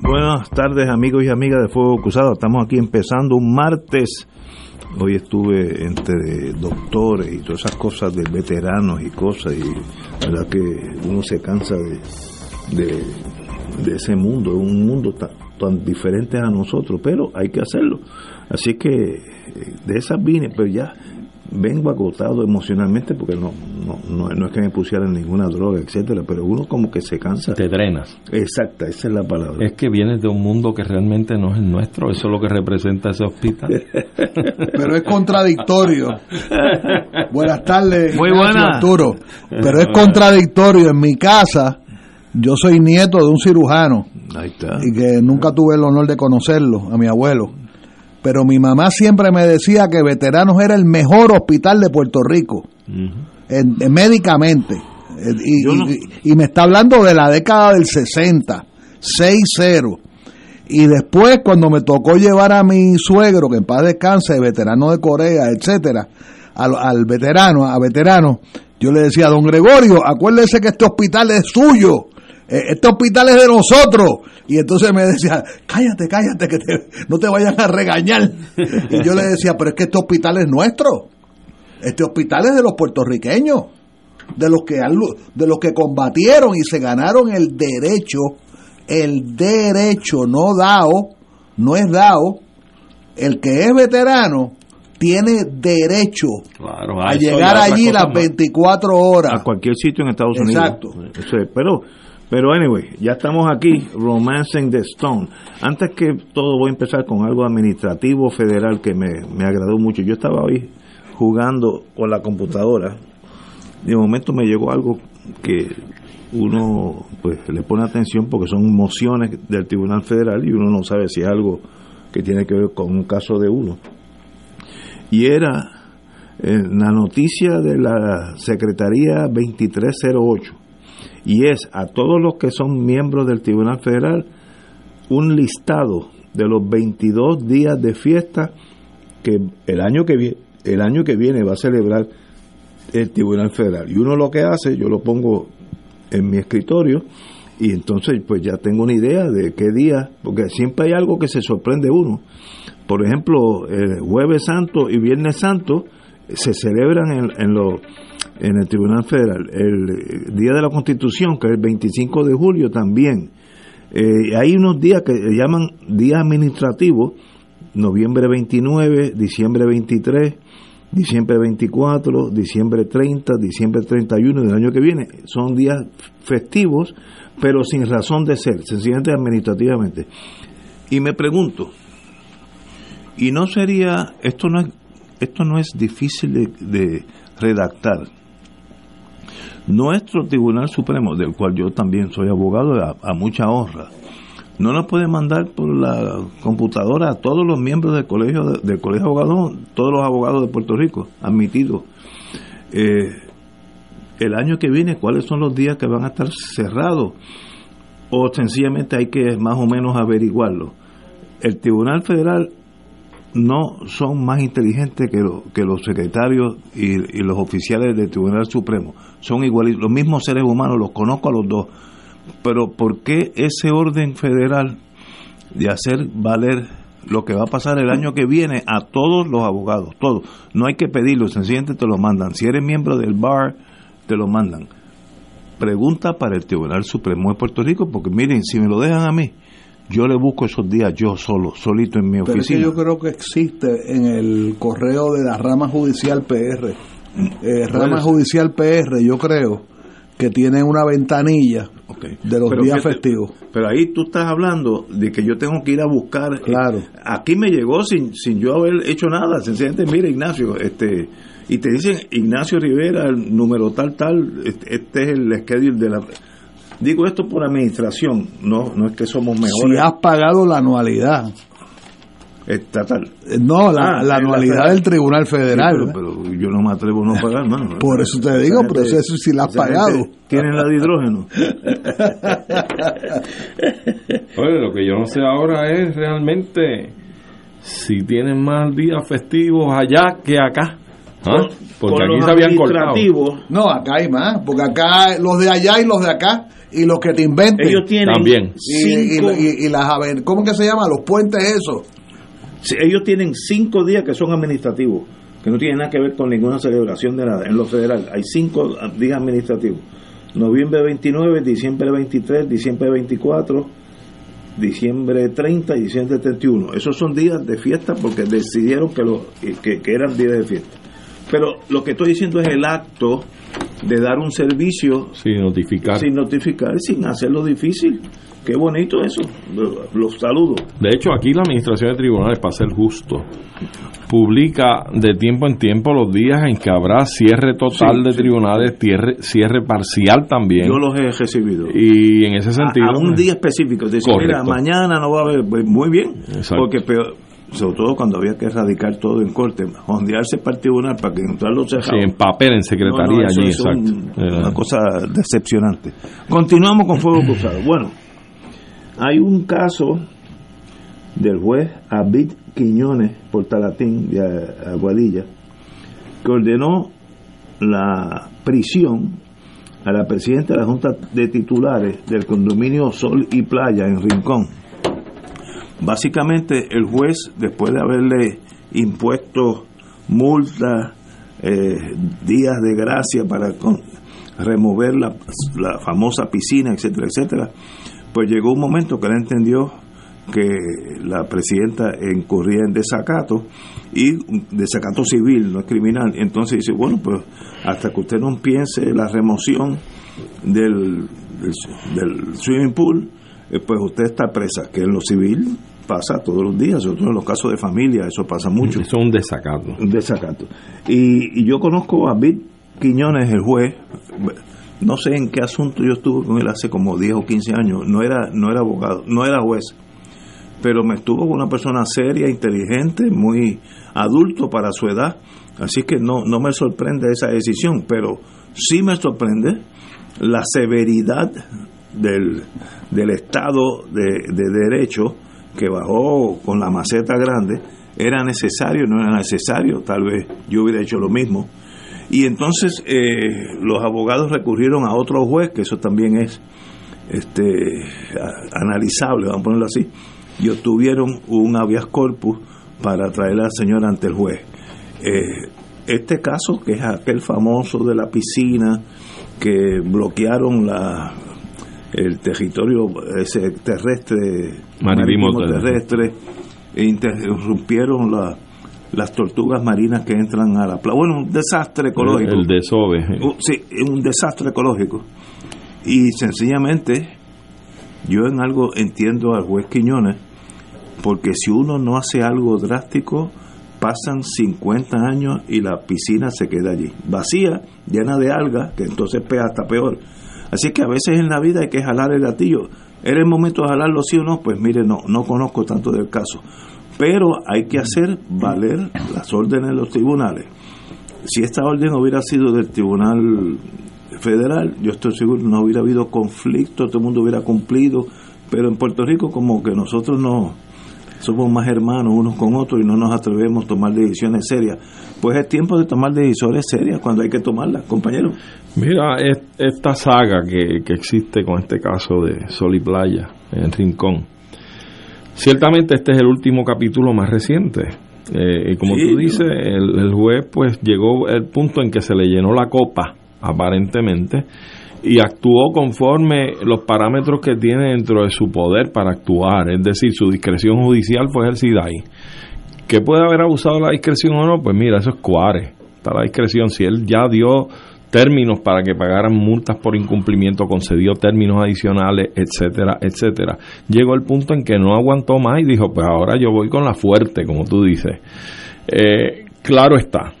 Buenas tardes amigos y amigas de Fuego Cruzado. Estamos aquí empezando un martes. Hoy estuve entre doctores y todas esas cosas de veteranos y cosas y la verdad que uno se cansa de, ese mundo, es un mundo tan, tan diferente a nosotros, pero hay que hacerlo. Así que eh, de esas vine, pero ya vengo agotado emocionalmente porque no, no, no, es que me pusieran ninguna droga, etcétera, pero uno como que se cansa. Te drenas. Exacta, esa es la palabra. Es que vienes de un mundo que realmente no es el nuestro, eso es lo que representa ese hospital. pero es contradictorio. Buenas tardes, Muy buenas. Arturo. Pero es contradictorio. En mi casa, yo soy nieto de un cirujano. Ahí está. Y que nunca tuve el honor de conocerlo, a mi abuelo pero mi mamá siempre me decía que Veteranos era el mejor hospital de Puerto Rico, en, en médicamente. Y, no. y, y, me está hablando de la década del 60, 6-0. Y después, cuando me tocó llevar a mi suegro, que en paz descanse, veterano de Corea, etcétera, al, al veterano, a veterano, yo le decía, don Gregorio, acuérdese que este hospital es suyo este hospital es de nosotros. Y entonces me decía, cállate, cállate, que te, no te vayan a regañar. Y yo le decía, pero es que este hospital es nuestro. Este hospital es de los puertorriqueños, de los que, de los que combatieron y se ganaron el derecho, el derecho no dado, no es dado, el que es veterano tiene derecho claro, a llegar allí las 24 horas. A cualquier sitio en Estados Unidos. Exacto. Pero pero anyway, ya estamos aquí, Romancing the Stone. Antes que todo voy a empezar con algo administrativo federal que me, me agradó mucho. Yo estaba hoy jugando con la computadora de momento me llegó algo que uno pues le pone atención porque son mociones del Tribunal Federal y uno no sabe si es algo que tiene que ver con un caso de uno. Y era eh, la noticia de la Secretaría 2308 y es a todos los que son miembros del Tribunal Federal un listado de los 22 días de fiesta que el año que viene va a celebrar el Tribunal Federal. Y uno lo que hace yo lo pongo en mi escritorio y entonces pues ya tengo una idea de qué día porque siempre hay algo que se sorprende uno. Por ejemplo el jueves santo y viernes santo se celebran en los en el Tribunal Federal. El Día de la Constitución, que es el 25 de julio también. Eh, hay unos días que llaman días administrativos, noviembre 29, diciembre 23, diciembre 24, diciembre 30, diciembre 31 del año que viene. Son días festivos, pero sin razón de ser, sencillamente administrativamente. Y me pregunto, ¿y no sería, esto no es, esto no es difícil de redactar? nuestro Tribunal Supremo, del cual yo también soy abogado a, mucha honra, no nos puede mandar por la computadora a todos los miembros del colegio de, del colegio de abogados, todos los abogados de Puerto Rico admitidos. Eh, el año que viene, cuáles son los días que van a estar cerrados, o sencillamente hay que más o menos averiguarlo. El Tribunal Federal no son más inteligentes que, lo, que los secretarios y, los oficiales del Tribunal Supremo. Son igualitos, los mismos seres humanos, los conozco a los dos. Pero ¿por qué ese orden federal de hacer valer lo que va a pasar el año que viene a todos los abogados? Todos. No hay que pedirlo, sencillamente te lo mandan. Si eres miembro del bar, te lo mandan. Pregunta para el Tribunal Supremo de Puerto Rico, porque miren, si me lo dejan a mí, yo le busco esos días yo solo, solito en mi Pero es que oficina. yo creo que existe en el correo de la rama judicial PR. Eh, rama judicial PR, yo creo que tiene una ventanilla de los Pero días fíjate, festivos. Pero ahí tú estás hablando de que yo tengo que ir a buscar. Claro. Aquí me llegó sin, sin yo haber hecho nada. Sencillamente, mira, Ignacio, este y te dicen Ignacio Rivera, el número tal, tal, este, este es el schedule de la. Digo esto por administración, no no es que somos Si mejores. has pagado la anualidad. Estatal. Eh, No, la, Ah, la es la anualidad federal. del Tribunal Federal. Sí, pero, pero yo no me atrevo a no pagar, mano. Por eso te digo, pero eso sí la has pagado. Tienen la de hidrógeno. Oye, lo que yo no sé ahora es realmente si tienen más días festivos allá que acá. ¿Ah? Porque Con aquí los se habían cortado. No, acá hay más, porque acá los de allá y los de acá y los que te inventen. Ellos tienen También. y, y- cinco, y- y las ¿cómo que se llama? Los puentes esos. sí, ellos tienen cinco días que son administrativos, que no tienen nada que ver con ninguna celebración de nada. En lo federal hay cinco días administrativos. Noviembre 29, diciembre 23, diciembre 24, diciembre 30 y diciembre 31. Esos son días de fiesta porque decidieron que, lo, que, que eran días de fiesta. Pero lo que estoy diciendo es el acto de dar un servicio Sí, notificar. sin notificar, sin hacerlo difícil. Qué bonito eso. Los saludo. De hecho, aquí la Administración de Tribunales, para ser justo, publica de tiempo en tiempo los días en que habrá cierre total Sí, de sí. tribunales, cierre, cierre parcial también. Yo los he recibido. y en ese sentido, a un día específico. Dicen, mira, mañana no va a haber. Pues, muy bien. Exacto. Porque peor, sobre todo cuando había que erradicar todo en corte, hondearse para el tribunal para que entrarlo sí, cerrado. en papel, en secretaría No, no, eso allí, es exacto. Una cosa decepcionante. Continuamos con Fuego Cruzado. Bueno, hay un caso del juez Abid Quiñones Portalatín de Aguadilla que ordenó la prisión a la presidenta de la Junta de Titulares del condominio Sol y Playa en Rincón. Básicamente el juez, después de haberle impuesto multas, eh, días de gracia para remover la, famosa piscina, etcétera, etcétera, pues llegó un momento que él entendió que la presidenta incurría en desacato y desacato civil, no es criminal. Entonces dice, bueno, pues hasta que usted no piense la remoción del, del, del swimming pool, eh, pues usted está presa, que en lo civil pasa todos los días, sobre todo en los casos de familia, eso pasa mucho. Eso es un desacato. un desacato. Y, y yo conozco a Bit Quiñones, el juez, no sé en qué asunto yo estuve con él hace como 10 o 15 años, no era, no era abogado, no era juez, pero me estuvo con una persona seria, inteligente, muy adulto para su edad, así que no, no me sorprende esa decisión, pero sí me sorprende la severidad del, del Estado de, de Derecho que bajó con la maceta grande, era necesario, no era necesario, tal vez yo hubiera hecho lo mismo. Y entonces eh, los abogados recurrieron a otro juez, que eso también es este a- analizable, vamos a ponerlo así, y obtuvieron un habeas corpus para traer al señor ante el juez. Eh, este caso, que es aquel famoso de la piscina, que bloquearon la el territorio ese terrestre Marítimo terrestre e interrumpieron la- las tortugas marinas que entran a la playa. Bueno, un desastre ecológico. El, el desove. Uh, sí, un desastre ecológico. Y sencillamente, yo en algo entiendo al juez Quiñones, porque si uno no hace algo drástico, pasan 50 años y la piscina se queda allí, vacía, llena de algas, que entonces pega hasta peor. Así que a veces en la vida hay que jalar el gatillo. ¿Era el momento de jalarlo sí o no? Pues mire, no, no conozco tanto del caso. Pero hay que hacer valer las órdenes de los tribunales si esta orden hubiera sido del Tribunal Federal, yo estoy seguro no hubiera habido conflicto, todo el mundo hubiera cumplido, pero en Puerto Rico como que nosotros no somos más hermanos unos con otros y no nos atrevemos a tomar decisiones serias. Pues es tiempo de tomar decisiones serias cuando hay que tomarlas, compañeros. Mira, es- esta saga que, que existe con este caso de Sol y Playa en Rincón. Ciertamente este es el último capítulo más reciente. Eh, y como Sí, tú dices, el, el juez pues llegó el punto en que se le llenó la copa, aparentemente, y actuó conforme los parámetros que tiene dentro de su poder para actuar, es decir, su discreción judicial fue ejercida ahí. ¿Que puede haber abusado la discreción o no? Pues mira, eso es cuare, está la discreción. Si él ya dio términos para que pagaran multas por incumplimiento, concedió términos adicionales, etcétera, etcétera. Llegó el punto en que no aguantó más y dijo, pues ahora yo voy con la fuerte, como tú dices. Eh, claro está,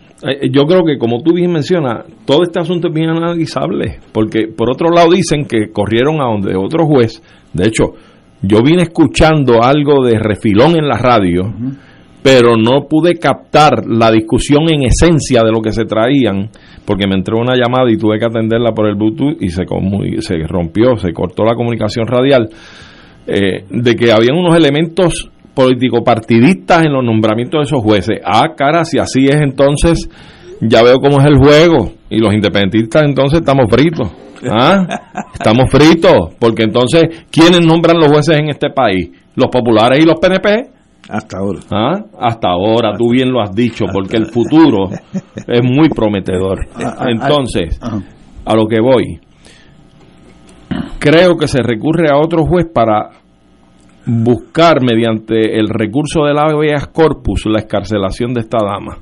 yo creo que como tú bien mencionas, todo este asunto es bien analizable, porque por otro lado dicen que corrieron a donde otro juez, de hecho, yo vine escuchando algo de refilón en la radio, pero no pude captar la discusión en esencia de lo que se traían, porque me entró una llamada y tuve que atenderla por el Bluetooth y se, se rompió, se cortó la comunicación radial, eh, de que había unos elementos político-partidistas en los nombramientos de esos jueces. Ah, cara, si así es entonces, ya veo cómo es el juego. Y los independentistas entonces estamos fritos. ¿Ah? Estamos fritos, porque entonces, ¿quiénes nombran los jueces en este país? ¿Los populares y los PNP? Hasta ahora. ¿Ah? Hasta ahora, tú bien lo has dicho, porque el futuro es muy prometedor. Ah, ah, entonces, a lo que voy, creo que se recurre a otro juez para buscar mediante el recurso del habeas corpus la escarcelación de esta dama.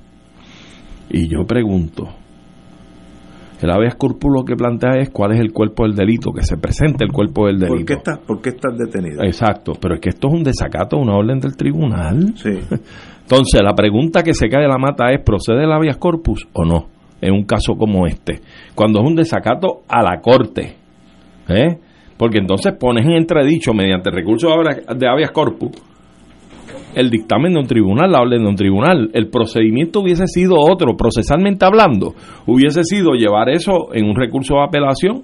Y yo pregunto, el habeas corpus lo que plantea es cuál es el cuerpo del delito, que se presente el cuerpo del delito. ¿Por qué estás, por qué estás detenido? Exacto, pero es que esto es un desacato a una orden del tribunal. Sí. Entonces, la pregunta que se cae de la mata es, ¿procede el habeas corpus o no? En un caso como este. Cuando es un desacato a la corte. ¿Eh? Porque entonces pones en entredicho mediante recursos de habeas corpus el dictamen de un tribunal, la orden de un tribunal. El procedimiento hubiese sido otro, procesalmente hablando, hubiese sido llevar eso en un recurso de apelación,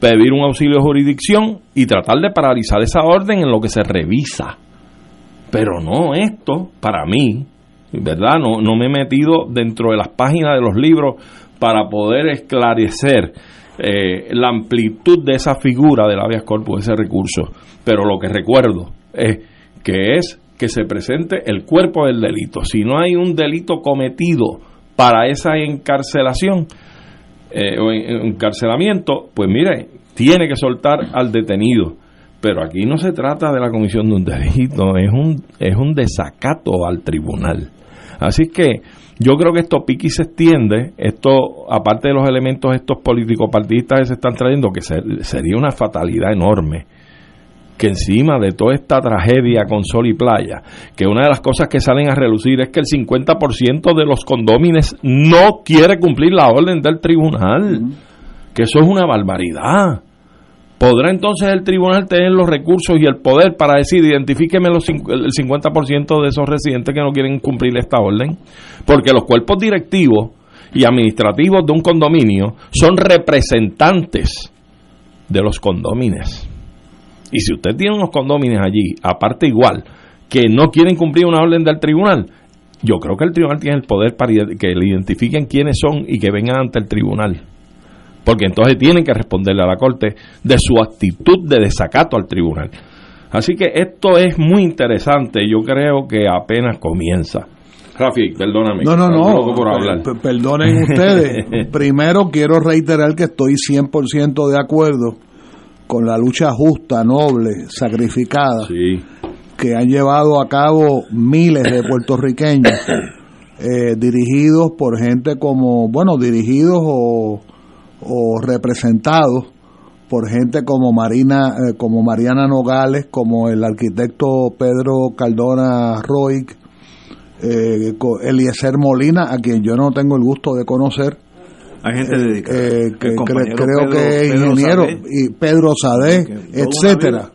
pedir un auxilio de jurisdicción y tratar de paralizar esa orden en lo que se revisa. Pero no esto, para mí, ¿verdad? No, no me he metido dentro de las páginas de los libros para poder esclarecer eh, la amplitud de esa figura del habeas corpus, ese recurso. Pero lo que recuerdo es que es que se presente el cuerpo del delito. Si no hay un delito cometido para esa encarcelación eh, o encarcelamiento, pues mire, tiene que soltar al detenido. Pero aquí no se trata de la comisión de un delito, es un, es un desacato al tribunal. Así que yo creo que esto piqui se extiende, esto, aparte de los elementos estos políticos partidistas que se están trayendo, que sería una fatalidad enorme, que encima de toda esta tragedia con sol y playa, que una de las cosas que salen a relucir es que el 50% de los condómines no quiere cumplir la orden del tribunal, que eso es una barbaridad. ¿Podrá entonces el tribunal tener los recursos y el poder para decir, identifíqueme los, el 50% de esos residentes que no quieren cumplir esta orden? Porque los cuerpos directivos y administrativos de un condominio son representantes de los condómines. Y si usted tiene unos condómines allí, aparte igual, que no quieren cumplir una orden del tribunal, yo creo que el tribunal tiene el poder para que le identifiquen quiénes son y que vengan ante el tribunal porque entonces tienen que responderle a la Corte de su actitud de desacato al tribunal. Así que esto es muy interesante, yo creo que apenas comienza. Rafi, perdóname. No, no, no. Perdonen ustedes. Primero quiero reiterar que estoy 100% de acuerdo con la lucha justa, noble, sacrificada que han llevado a cabo miles de puertorriqueños eh, dirigidos por gente como, bueno, dirigidos o o representados por gente como Marina, eh, como Mariana Nogales, como el arquitecto Pedro Caldona Roig, eh, Eliezer Molina, a quien yo no tengo el gusto de conocer. Hay gente dedicada. Eh, que creo que es ingeniero, y Pedro Sadé, etcétera.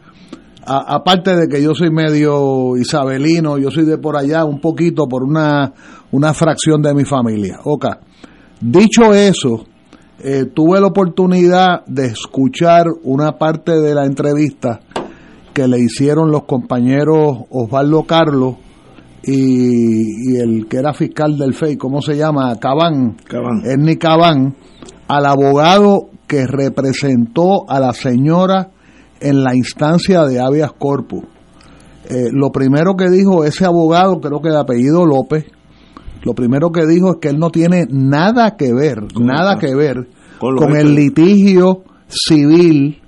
aparte de que yo soy medio isabelino, yo soy de por allá un poquito por una, una fracción de mi familia. Ok. Dicho eso, eh, tuve la oportunidad de escuchar una parte de la entrevista que le hicieron los compañeros Osvaldo Carlos y, el que era fiscal del FEI, ¿cómo se llama? Cabán, Cabán. Ernie Cabán, al abogado que representó a la señora en la instancia de habeas corpus. Eh, lo primero que dijo ese abogado, creo que de apellido López, lo primero que dijo es que él no tiene nada que ver, nada que ver con, el litigio civil,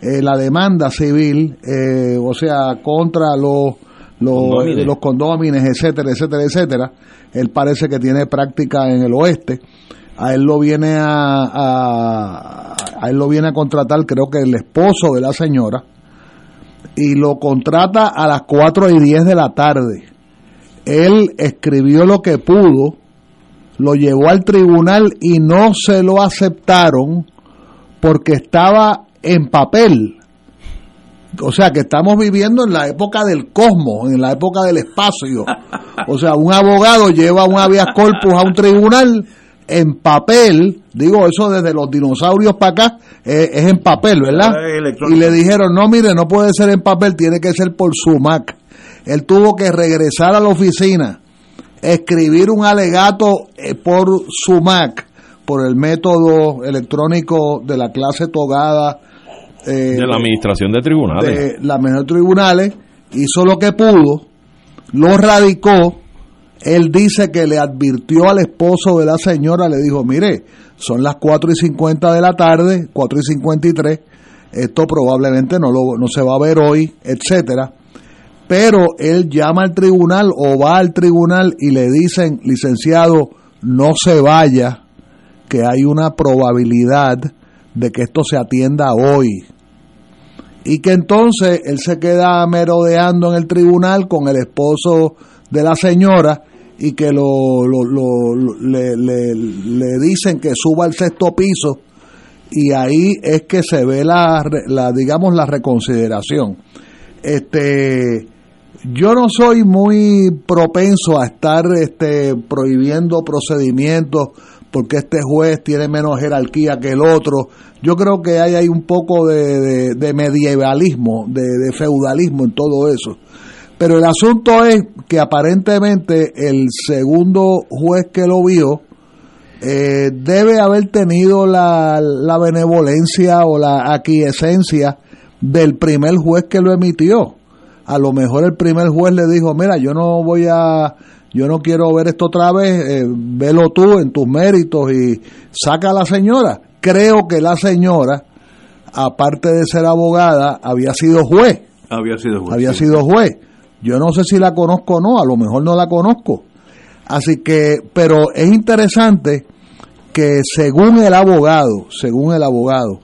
eh, la demanda civil, eh, o sea, contra los, los, Condómines. los condómines, etcétera, etcétera, etcétera. Él parece que tiene práctica en el oeste. A él lo viene a, a, a él lo viene a contratar, creo que el esposo de la señora, y lo contrata a las 4 y 10 de la tarde. Él escribió lo que pudo, lo llevó al tribunal y no se lo aceptaron porque estaba en papel. O sea que estamos viviendo en la época del cosmos, en la época del espacio. O sea, un abogado lleva un habeas corpus a un tribunal en papel, digo eso desde los dinosaurios para acá, eh, es en papel, ¿verdad? Y le dijeron, no, mire, no puede ser en papel, tiene que ser por SUMAC. Él tuvo que regresar a la oficina, escribir un alegato eh, por SUMAC, por el método electrónico de la clase togada eh, de la administración de tribunales. de la tribunales, hizo lo que pudo, lo radicó, él dice que le advirtió al esposo de la señora, le dijo, mire, son las 4 y 50 de la tarde, 4 y 53, esto probablemente no, lo, no se va a ver hoy, etcétera. Pero él llama al tribunal o va al tribunal y le dicen, licenciado, no se vaya, que hay una probabilidad de que esto se atienda hoy y que entonces él se queda merodeando en el tribunal con el esposo de la señora y que lo, le, dicen que suba al sexto piso y ahí es que se ve la, la digamos la reconsideración. Este yo no soy muy propenso a estar este prohibiendo procedimientos porque este juez tiene menos jerarquía que el otro. Yo creo que hay, un poco de, medievalismo, de, de feudalismo en todo eso. Pero el asunto es que aparentemente el segundo juez que lo vio eh, debe haber tenido la, la benevolencia o la aquiescencia del primer juez que lo emitió. A lo mejor el primer juez le dijo, mira, yo no voy a, yo no quiero ver esto otra vez, eh, velo tú en tus méritos y saca a la señora. Creo que la señora, aparte de ser abogada, había sido juez Había sido juez. había sí. sido juez. Yo no sé si la conozco o no, a lo mejor no la conozco. Así que, pero es interesante que según el abogado, según el abogado,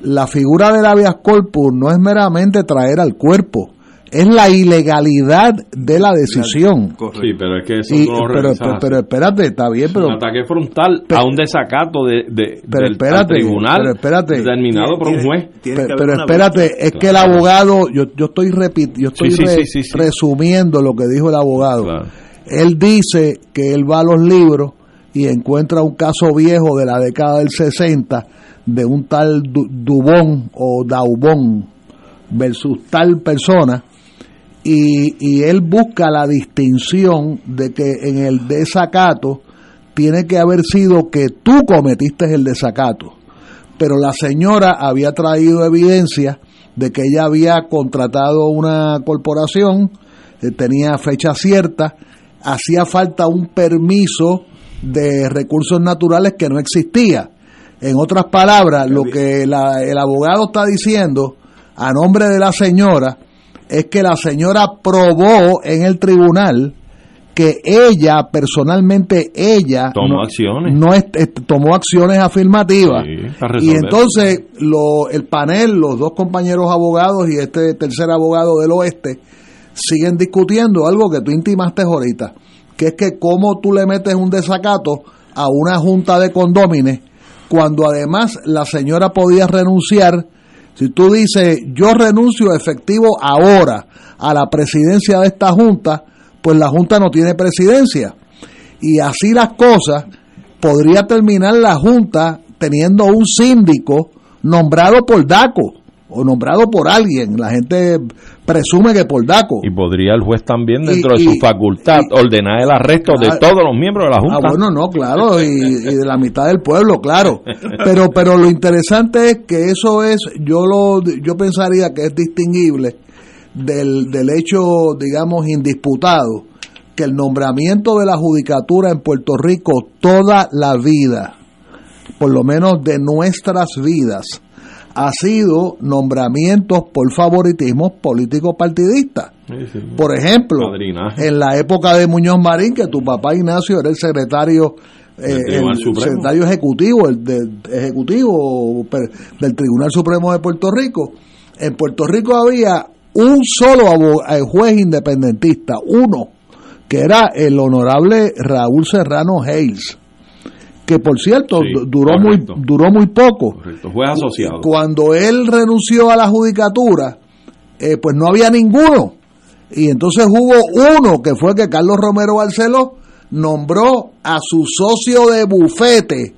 la figura del habeas corpus no es meramente traer al cuerpo, es la ilegalidad de la decisión. Sí, pero es que eso Y, no pero, pero, pero espérate, está bien, pero un ataque frontal Pero- a un desacato de, de- Pero del espérate, tribunal pero espérate. determinado por un juez. pero espérate, es que el abogado, yo, yo estoy repit, yo estoy Sí, sí, re- sí, sí, sí. resumiendo lo que dijo el abogado. Claro. Él dice que él va a los libros y encuentra un caso viejo de la década del 60 de un tal Du- Dubón o Daubón versus tal persona y, y él busca la distinción de que en el desacato tiene que haber sido que tú cometiste el desacato pero la señora había traído evidencia de que ella había contratado una corporación, eh, tenía fecha cierta, hacía falta un permiso de recursos naturales que no existía. En otras palabras, lo que la- el abogado está diciendo a nombre de la señora es que la señora probó en el tribunal que ella, personalmente ella, Tomó no- acciones. no es- es- tomó acciones afirmativas. Sí, y entonces lo, el panel, los dos compañeros abogados y este tercer abogado del oeste, siguen discutiendo algo que tú intimaste ahorita, que es que cómo tú le metes un desacato a una junta de condómines cuando además la señora podía renunciar. Si tú dices, yo renuncio efectivo ahora a la presidencia de esta junta, pues la junta no tiene presidencia. Y así las cosas, podría terminar la junta teniendo un síndico nombrado por DACO o nombrado por alguien. La gente presume que por DACO. Y podría el juez también, Y- dentro de su facultad, y- ordenar el arresto de Ah, todos los miembros de la Ah, Junta. bueno, no, claro, y, y de la mitad del pueblo, claro. Pero, pero lo interesante es que eso es, yo lo, yo pensaría que es distinguible del, del hecho, digamos, indisputado, que el nombramiento de la judicatura en Puerto Rico toda la vida, por lo menos de nuestras vidas, ha sido nombramientos por favoritismo político partidista. Por ejemplo, Padrinaje. en la época de Muñoz Marín, que tu papá Ignacio era el secretario eh, el Supremo. secretario ejecutivo, el de- ejecutivo del Tribunal Supremo de Puerto Rico. En Puerto Rico había un solo eh, juez independentista, uno, que era el honorable Raúl Serrano Hayes, que por cierto Sí, duró muy duró muy poco. Correcto, juez asociado. Cuando él renunció a la judicatura, eh, pues no había ninguno. Y entonces hubo uno que fue que Carlos Romero Barceló nombró a su socio de bufete,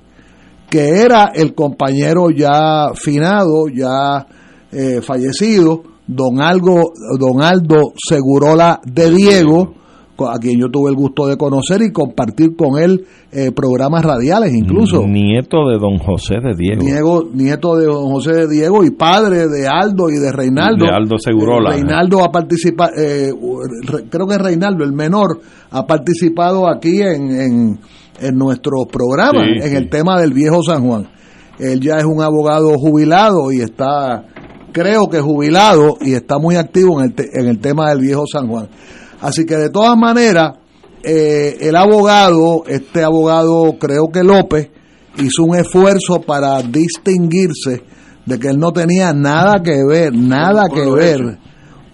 que era el compañero ya finado, ya eh, fallecido, don, Algo, don Aldo Segurola de Diego, a quien yo tuve el gusto de conocer y compartir con él eh, programas radiales incluso. Nieto de don José de Diego. Diego, nieto de don José de Diego y padre de Aldo y de Reinaldo. De Aldo Segurola. Eh, Reinaldo ha participado, eh, re- creo que Reinaldo, el menor, ha participado aquí en, en, en nuestros programas, Sí, en sí. el tema del viejo San Juan. Él ya es un abogado jubilado y está, creo que jubilado y está muy activo en el, te- en el tema del viejo San Juan. Así que de todas maneras, eh, el abogado, este abogado creo que López, hizo un esfuerzo para distinguirse de que él no tenía nada que ver, nada que ver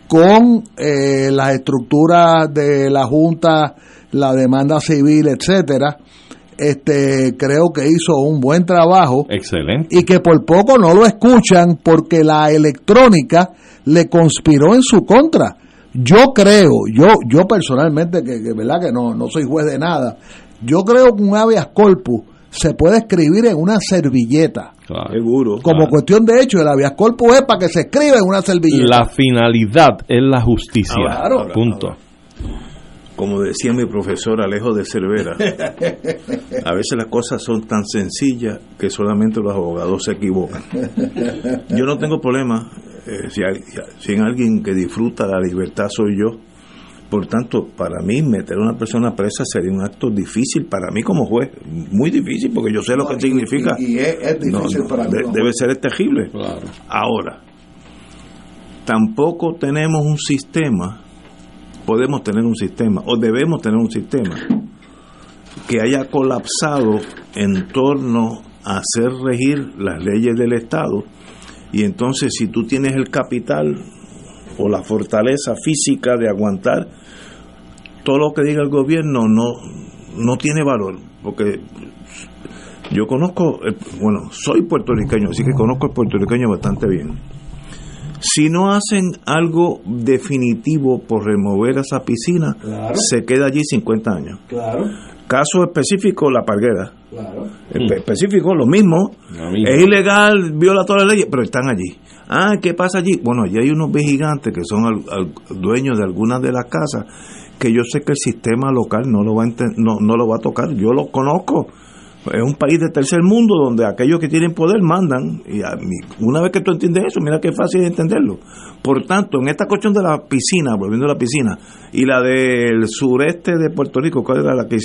con eh, las estructuras de la Junta, la demanda civil, etcétera. Este, creo que hizo un buen trabajo Excelente. y que por poco no lo escuchan porque la electrónica le conspiró en su contra. Yo creo, yo yo personalmente, que, que verdad que no, no soy juez de nada, yo creo que un habeas corpus se puede escribir en una servilleta. Claro. Seguro. Como cuestión de hecho, el habeas corpus es para que se escriba en una servilleta. La finalidad es la justicia. Ahora, ahora, Punto. ahora. Como decía mi profesor Alejo de Cervera, a veces las cosas son tan sencillas que solamente los abogados se equivocan. Yo no tengo problema eh, si, hay, si hay alguien que disfruta la libertad soy yo. Por tanto, para mí meter a una persona presa sería un acto difícil para mí como juez, muy difícil porque yo sé lo que significa. Y, y es, difícil no, para mí. de- ¿no? debe ser terrible. Claro. Ahora, tampoco tenemos un sistema, podemos tener un sistema, o debemos tener un sistema, que haya colapsado en torno a hacer regir las leyes del Estado. Y entonces, si tú tienes el capital o la fortaleza física de aguantar, todo lo que diga el gobierno no, no tiene valor, porque yo conozco, el- bueno, soy puertorriqueño, así que conozco el puertorriqueño bastante bien. Si no hacen algo definitivo por remover esa piscina, Claro. se queda allí 50 años. Claro, Caso específico, la parguera. Claro. Espe- Específico, lo mismo. Lo mismo. Es ilegal, viola todas las leyes, pero están allí. Ah, ¿qué pasa allí? Bueno, allí hay unos vigilantes que son al- al- dueños de algunas de las casas que yo sé que el sistema local no lo va a no, no lo va a tocar. Yo lo conozco. Es un país de tercer mundo donde aquellos que tienen poder mandan. Y a mí- una vez que tú entiendes eso, mira qué fácil entenderlo. Por tanto, en esta cuestión de la piscina, volviendo a la piscina, y la del sureste de Puerto Rico, ¿cuál era la que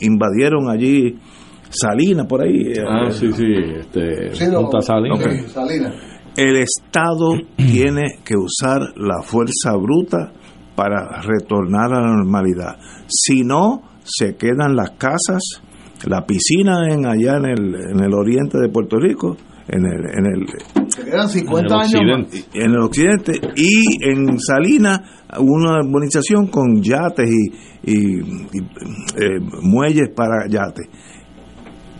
invadieron allí? Salinas, por ahí. Ah, eh, sí, sí. Este, Sí, lo- Punta Salinas. Ok. sí, Salinas. El Estado tiene que usar la fuerza bruta para retornar a la normalidad. Si no, se quedan las casas, la piscina en allá en el, en el oriente de Puerto Rico, en el, en el, Se quedan 50 En el años más. en el occidente y en Salinas una urbanización con yates y, y- y, eh, muelles para yates.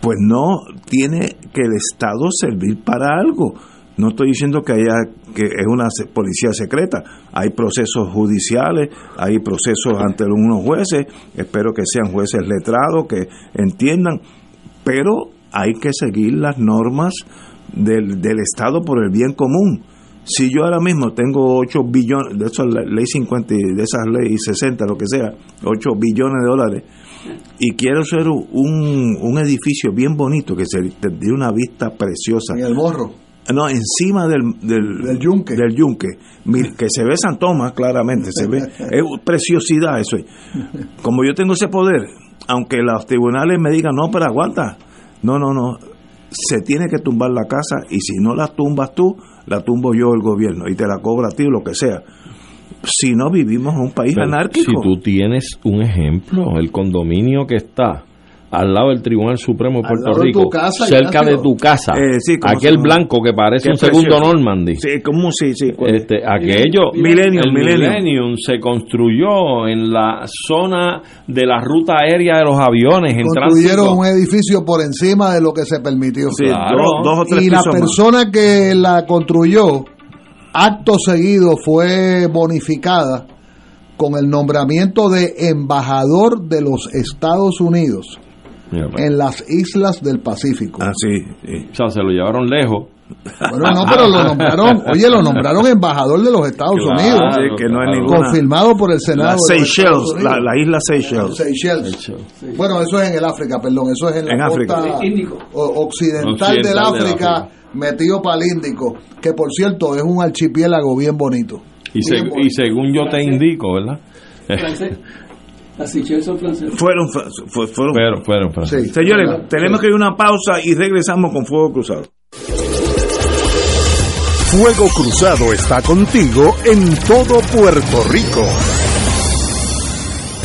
Pues no tiene que el Estado servir para algo. No estoy diciendo que haya que es una policía secreta. Hay procesos judiciales, hay procesos ante unos jueces. Espero que sean jueces letrados que entiendan, pero hay que seguir las normas del, del Estado por el bien común. Si yo ahora mismo tengo 8 billones, de esas le- ley 50 y de esas ley 60, lo que sea, 8 billones de dólares, y quiero hacer un, un edificio bien bonito que se dé una vista preciosa, En el morro. no, encima del, del, Del yunque. del yunque, que se ve San Tomás claramente, se ve, es preciosidad eso. Como yo tengo ese poder, aunque los tribunales me digan, no, pero aguanta, no, no, no, se tiene que tumbar la casa y si no la tumbas tú, la tumbo yo el gobierno y te la cobra a ti lo que sea. Si no vivimos en un país Pero anárquico. Si tú tienes un ejemplo, el condominio que está al lado del Tribunal Supremo de Puerto Rico, casa, cerca de tu casa, Eh, sí, ¿cómo se aquel blanco que parece un segundo. Normandy. Sí, como sí, sí. Este, aquello, Millennium, el Millennium. Millennium se construyó en la zona de la ruta aérea de los aviones en Construyeron tránsito. un edificio por encima de lo que se permitió. Sí, Claro. dos, dos o tres y la más. persona que la construyó, acto seguido fue bonificada con el nombramiento de embajador de los Estados Unidos en las islas del Pacífico. Ah, sí, sí. O sea, se lo llevaron lejos. Bueno, no, pero lo nombraron, oye, lo nombraron embajador de los Estados Claro. Unidos, Sí, que no hay ninguna. confirmado por el Senado. Estados Seychelles, la, la isla Seychelles. Seychelles. Bueno, eso es en el África, perdón, eso es en la África. costa occidental, Occidental del del África, África. Metido para el Índico, que por cierto es un archipiélago bien bonito. Y, Bien y bonito. según yo te indico, ¿verdad? Francés. Las son franceses. Fueron, fueron. Fueron, fueron. Sí. Señores, tenemos que ir a una pausa y regresamos con Fuego Cruzado. Fuego Cruzado está contigo en todo Puerto Rico.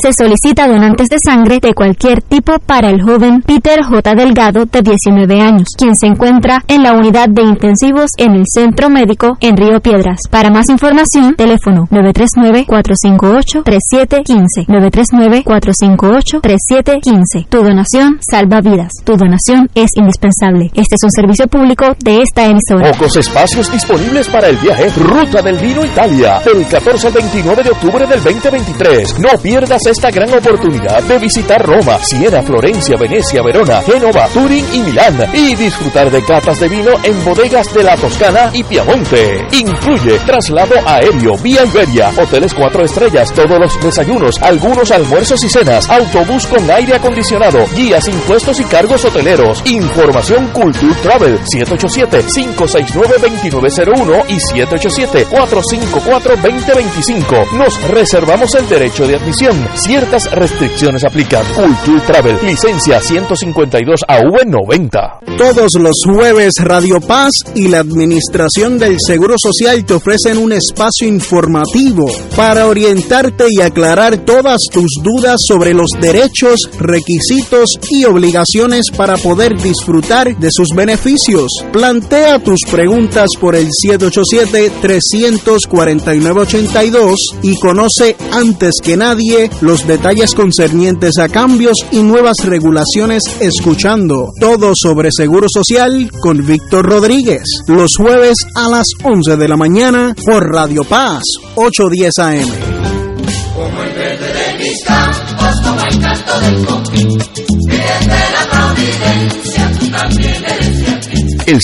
Se solicita donantes de sangre de cualquier tipo para el joven Peter J. Delgado, de 19 años, quien se encuentra en la unidad de intensivos en el Centro Médico en Río Piedras. Para más información, teléfono 939-458-3715. 939-458-3715. Tu donación salva vidas. Tu donación es indispensable. Este es un servicio público de esta emisora. Pocos espacios disponibles para el viaje Ruta del Vino Italia del 14 al 29 de octubre del 2023. No pierdas esta gran oportunidad de visitar Roma, Siena, Florencia, Venecia, Verona, Génova, Turín y Milán y disfrutar de catas de vino en bodegas de la Toscana y Piamonte. Incluye traslado aéreo vía Iberia, hoteles cuatro estrellas, todos los desayunos, algunos almuerzos y cenas, autobús con aire acondicionado, guías, impuestos y cargos hoteleros. Información Culture Travel 787-569-2901 y 787-454-2025. Nos reservamos el derecho de admisión. Ciertas restricciones aplican. Culture Travel, licencia 152 AV 90. Todos los jueves Radio Paz y la Administración del Seguro Social te ofrecen un espacio informativo para orientarte y aclarar todas tus dudas sobre los derechos, requisitos y obligaciones para poder disfrutar de sus beneficios. Plantea tus preguntas por el 787-349-82 y conoce antes que nadie los detalles concernientes a cambios y nuevas regulaciones escuchando todo sobre Seguro Social con Víctor Rodríguez los jueves a las 11 de la mañana por Radio Paz 810 AM. El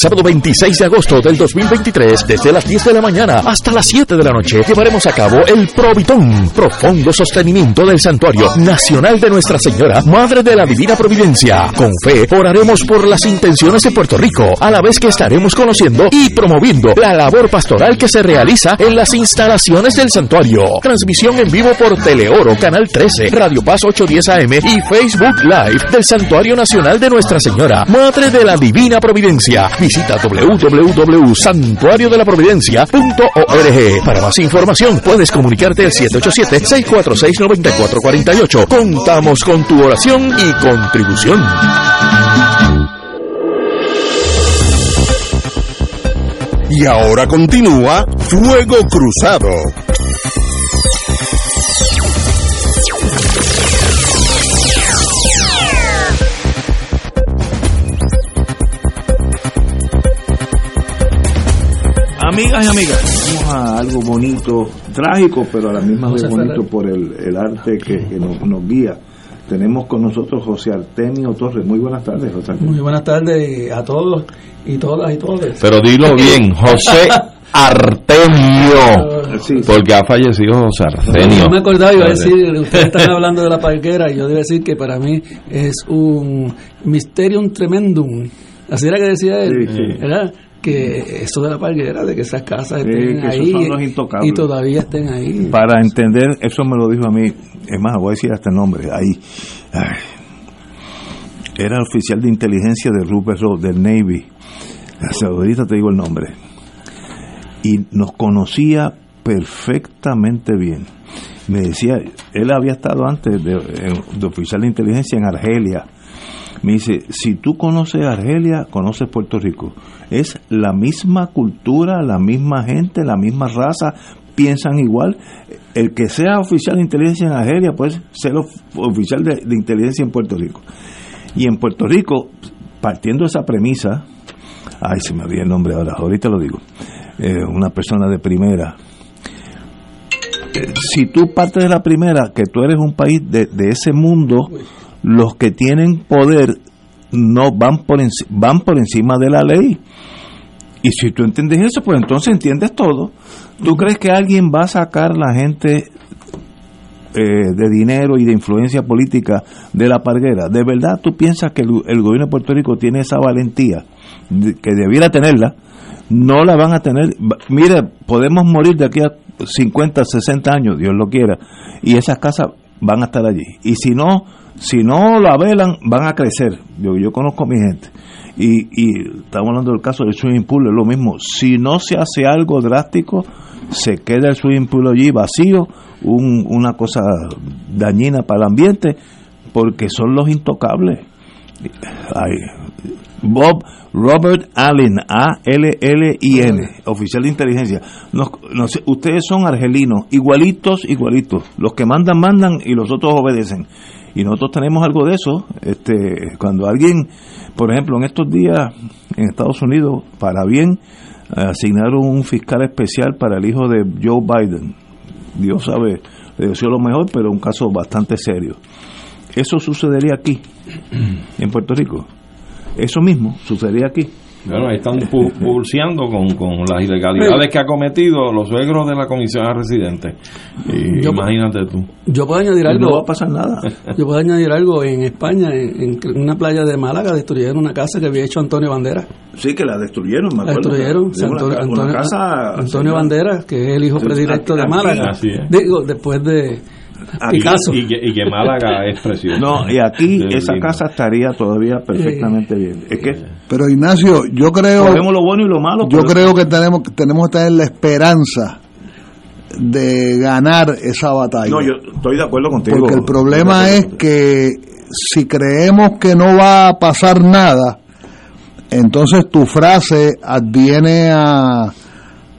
sábado 26 de agosto del 2023, desde las 10 de la mañana hasta las 7 de la noche, llevaremos a cabo el Provitón, profundo sostenimiento del Santuario Nacional de Nuestra Señora, Madre de la Divina Providencia. Con fe, oraremos por las intenciones de Puerto Rico, a la vez que estaremos conociendo y promoviendo la labor pastoral que se realiza en las instalaciones del santuario. Transmisión en vivo por Teleoro, Canal 13, Radio Paz 810 AM y Facebook Live del Santuario Nacional de Nuestra Señora, Madre de la Divina Providencia. Visita www.santuariodelaprovidencia.org. Para más información, puedes comunicarte al 787-646-9448. Contamos con tu oración y contribución. Y ahora continúa Fuego Cruzado. Amigas y amigas, vamos a algo bonito, trágico, pero a la misma vez José bonito Ferrer. por el, el arte que, que nos, nos guía. Tenemos con nosotros José Artemio Torres. Muy buenas tardes, José Artemio. Muy buenas tardes a todos y todas y todos. Pero dilo bien, José Artemio. Sí, Porque ha fallecido José Artemio. No me acordaba, iba a decir, ustedes están hablando de la parquera y yo debo decir que para mí es un mysterium tremendum. Así era que decía él, Sí, sí. ¿verdad? Que eso de la parquera, de que esas casas estén que ahí y todavía estén ahí. Para entender, eso me lo dijo a mí, es más, voy a decir hasta el nombre, ahí. Ay. era oficial de inteligencia de Rupert Road, del Navy. Ahorita te digo el nombre. Y nos conocía perfectamente bien. Me decía, él había estado antes de, de oficial de inteligencia en Argelia. Me dice, si tú conoces Argelia, conoces Puerto Rico. Es la misma cultura, la misma gente, la misma raza, piensan igual. El que sea oficial de inteligencia en Argelia, pues ser oficial de, de inteligencia en Puerto Rico. Y en Puerto Rico, partiendo de esa premisa, ay, se me olvidó el nombre ahora, ahorita lo digo, eh, una persona de primera. Eh, si tú partes de la primera, que tú eres un país de, de ese mundo, los que tienen poder no van por, van por encima de la ley. Y si tú entiendes eso, pues entonces entiendes todo. ¿Tú crees que alguien va a sacar la gente eh, de dinero y de influencia política de la parguera? ¿De verdad tú piensas que el, gobierno de Puerto Rico tiene esa valentía? que debiera tenerla. No la van a tener. Mire, podemos morir de aquí a 50, 60 años, Dios lo quiera, y esas casas van a estar allí. Y si no, si no la velan, van a crecer. Yo, yo conozco a mi gente. Y, y estamos hablando del caso del swimming pool, es lo mismo. Si no se hace algo drástico, se queda el swimming pool allí vacío, un- una cosa dañina para el ambiente, porque son los intocables. Ay, Bob Robert Allen, A-L-L-I-N, oficial de inteligencia. No, no sé, ustedes son argelinos, igualitos, igualitos. Los que mandan, mandan y los otros obedecen. Y nosotros tenemos algo de eso. Este, cuando alguien, por ejemplo, en estos días en Estados Unidos, para bien, asignaron un fiscal especial para el hijo de Joe Biden. Dios sabe, le deseo lo mejor, pero un caso bastante serio. Eso sucedería aquí, en Puerto Rico. Eso mismo sucedería aquí. Bueno, ahí están pu- pulseando con, con las ilegalidades que ha cometido los suegros de la comisión de residentes. Y Yo- imagínate tú. Yo puedo añadir No va algo. a pasar nada. Yo puedo añadir algo. En España, en, en una playa de Málaga, destruyeron una casa que había hecho Antonio Banderas. Sí, que la destruyeron, me La destruyeron. Antonio, una Antonio- casa. Antonio Banderas, que es el hijo Sí, predilecto de Málaga. así es. Digo, después de Aquí- Picasso. Y que, y que Málaga es precioso. No, y aquí Es esa lindo. casa estaría todavía perfectamente bien. Es que Pero Ignacio, yo creo, lo bueno y lo malo. yo creo que tenemos, tenemos que tener la esperanza de ganar esa batalla. No, yo estoy de acuerdo contigo. Porque el problema es que si creemos que no va a pasar nada, entonces tu frase adviene a,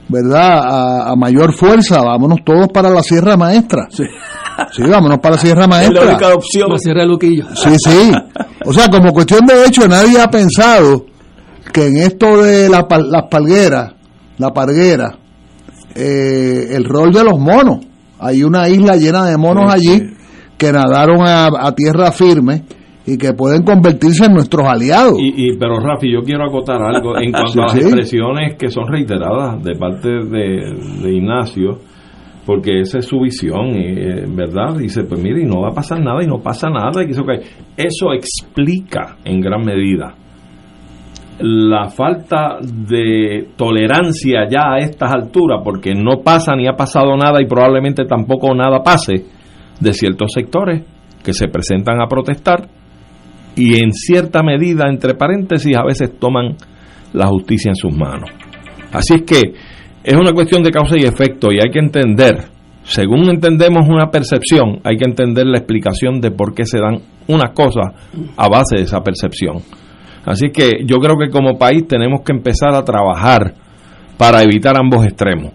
¿verdad? A, a mayor fuerza. Vámonos todos para la Sierra Maestra. Sí, vámonos para la Sierra contigo. Es la Maestra. única opción. la Sierra de Luquillo. Sí, sí. O sea, como cuestión de hecho, nadie ha pensado que en esto de la, las palgueras, la parguera, eh, el rol de los monos. Hay una isla llena de monos Sí, allí sí. que nadaron a, a tierra firme y que pueden convertirse en nuestros aliados. Y, y- pero Rafi, yo quiero acotar algo en cuanto a las Sí. expresiones que son reiteradas de parte de, de Ignacio, porque esa es su visión, y, eh, ¿verdad? Dice, pues mire, y no va a pasar nada, y no pasa nada. y que eso, que- eso explica en gran medida la falta de tolerancia ya a estas alturas, porque no pasa ni ha pasado nada y probablemente tampoco nada pase de ciertos sectores que se presentan a protestar y en cierta medida, entre paréntesis, a veces toman la justicia en sus manos. Así es que es una cuestión de causa y efecto y hay que entender, según entendemos una percepción, hay que entender la explicación de por qué se dan unas cosas a base de esa percepción. Así que yo creo que como país tenemos que empezar a trabajar para evitar ambos extremos.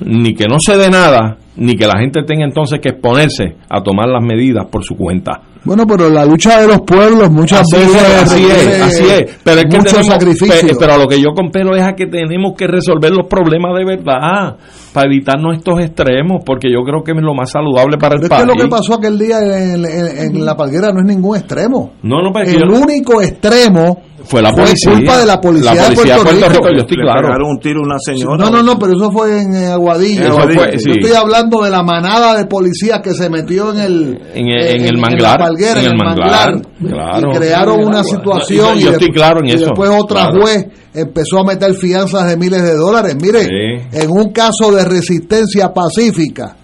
Ni que no se dé nada, ni que la gente tenga entonces que exponerse a tomar las medidas por su cuenta. Bueno, pero la lucha de los pueblos muchas Así veces es, así es, así es. Pero es que mucho tenemos- sacrificio. Pero a lo que yo compelo es a que tenemos que resolver los problemas de verdad para evitarnos estos extremos, porque yo creo que es lo más saludable para el Pero es que país. lo que pasó aquel día en, en- en la palguera no es ningún extremo. No, no, pero es que El yo- único extremo fue la fue policía. culpa de la policía de Puerto Rico. yo estoy Le claro. pegaron un tiro a una señora. No, no, no, pero eso fue en eh, Aguadilla. En Eso fue, sí. Yo estoy hablando de la manada de policías que se metió en el, En el- eh, en el la manglar, palguera, en el manglar, claro. y crearon una Yo- situación yo y, estoy de- claro en y eso, después otra claro. juez empezó a meter fianzas de miles de dólares. Mire, Sí. en un caso de resistencia pacífica,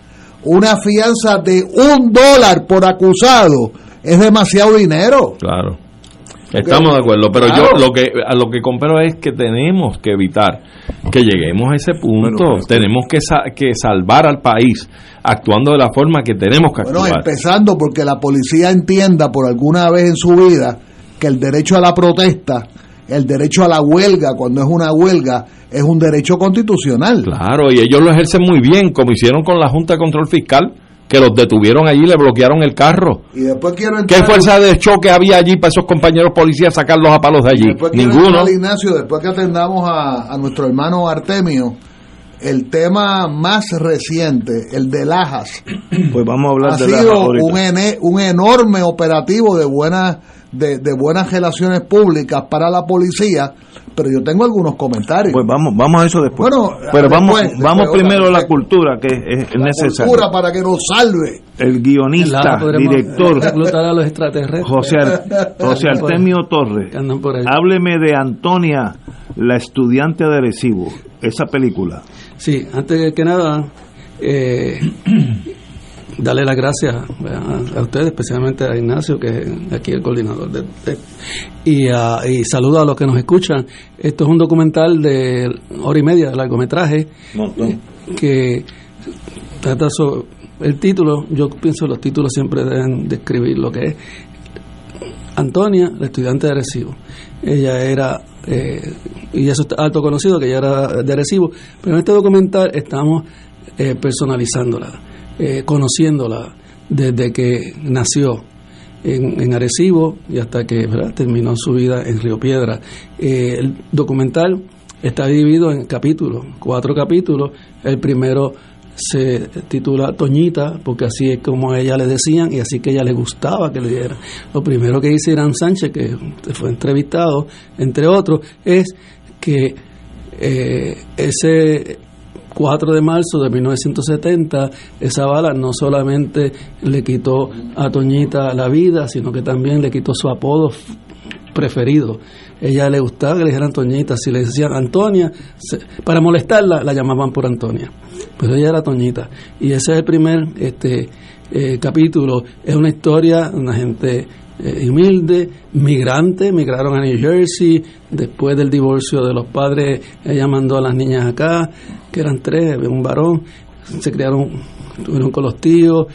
una fianza de un dólar por acusado es demasiado dinero. Claro. Estamos de acuerdo, pero yo lo que a lo que comparo es que tenemos que evitar que lleguemos a ese punto. tenemos que, que salvar al país actuando de la forma que tenemos que actuar. Bueno, empezando porque la policía entienda por alguna vez en su vida que el derecho a la protesta, el derecho a la huelga, cuando es una huelga, es un derecho constitucional. Claro, y ellos lo ejercen muy bien, como hicieron con la Junta de Control Fiscal que los detuvieron allí, le bloquearon el carro. Y después quiero ¿Qué fuerza de choque había allí para esos compañeros policías sacarlos a palos de allí? Ninguno. Ignacio, después que atendamos a, nuestro hermano Artemio, el tema más reciente, el de Lajas, pues vamos a hablar ha sido un, un enorme operativo de buenas de, de buenas relaciones públicas para la policía pero yo tengo algunos comentarios. Pues vamos, vamos a eso después. Bueno, pero vamos, vamos primero a la cultura que es, la necesaria. Cultura para que nos salve. El guionista, director, a los extraterrestres. José, José Artemio Torres. Hábleme de Antonia, la estudiante de Arecibo, esa película. Sí, antes que nada, eh, darle las gracias a, ustedes, especialmente a Ignacio, que es aquí el coordinador de, y, y saludo a los que nos escuchan. Esto es un documental de hora y media de largometraje que trata sobre el título. Yo pienso que los títulos siempre deben describir lo que es. Antonia, la estudiante de Arecibo. Ella era, eh, y eso está alto conocido, que ella era de Arecibo, pero en este documental estamos eh, personalizándola eh, conociéndola desde que nació en, en Arecibo y hasta que terminó su vida en Río Piedra. Eh, el documental está dividido en capítulos, cuatro capítulos. El primero se titula Toñita, porque así es como a ella le decían y así que ella le gustaba que le dieran. Lo primero que dice Irán Sánchez, que fue entrevistado, entre otros, es que eh, ese 4 de marzo de 1970, esa bala no solamente le quitó a Toñita la vida, sino que también le quitó su apodo preferido. Ella le gustaba que le dijeran Toñita, si le decían Antonia, para molestarla la llamaban por Antonia, pero ella era Toñita. Y ese es el primer este, eh, capítulo, es una historia una gente eh, humilde, migrante, migraron a New Jersey, después del divorcio de los padres, ella mandó a las niñas acá, que eran tres, un varón, se criaron, estuvieron con los tíos,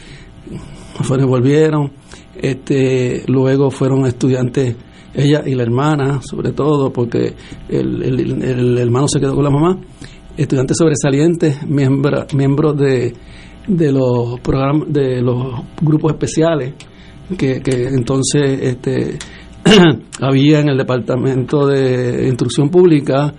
fueron volvieron, este, luego fueron estudiantes, ella y la hermana, sobre todo, porque el, el, hermano se quedó con la mamá, estudiantes sobresalientes, miembros miembros de, de los programas, de los grupos especiales, que, que entonces este, había en el Departamento de Instrucción Pública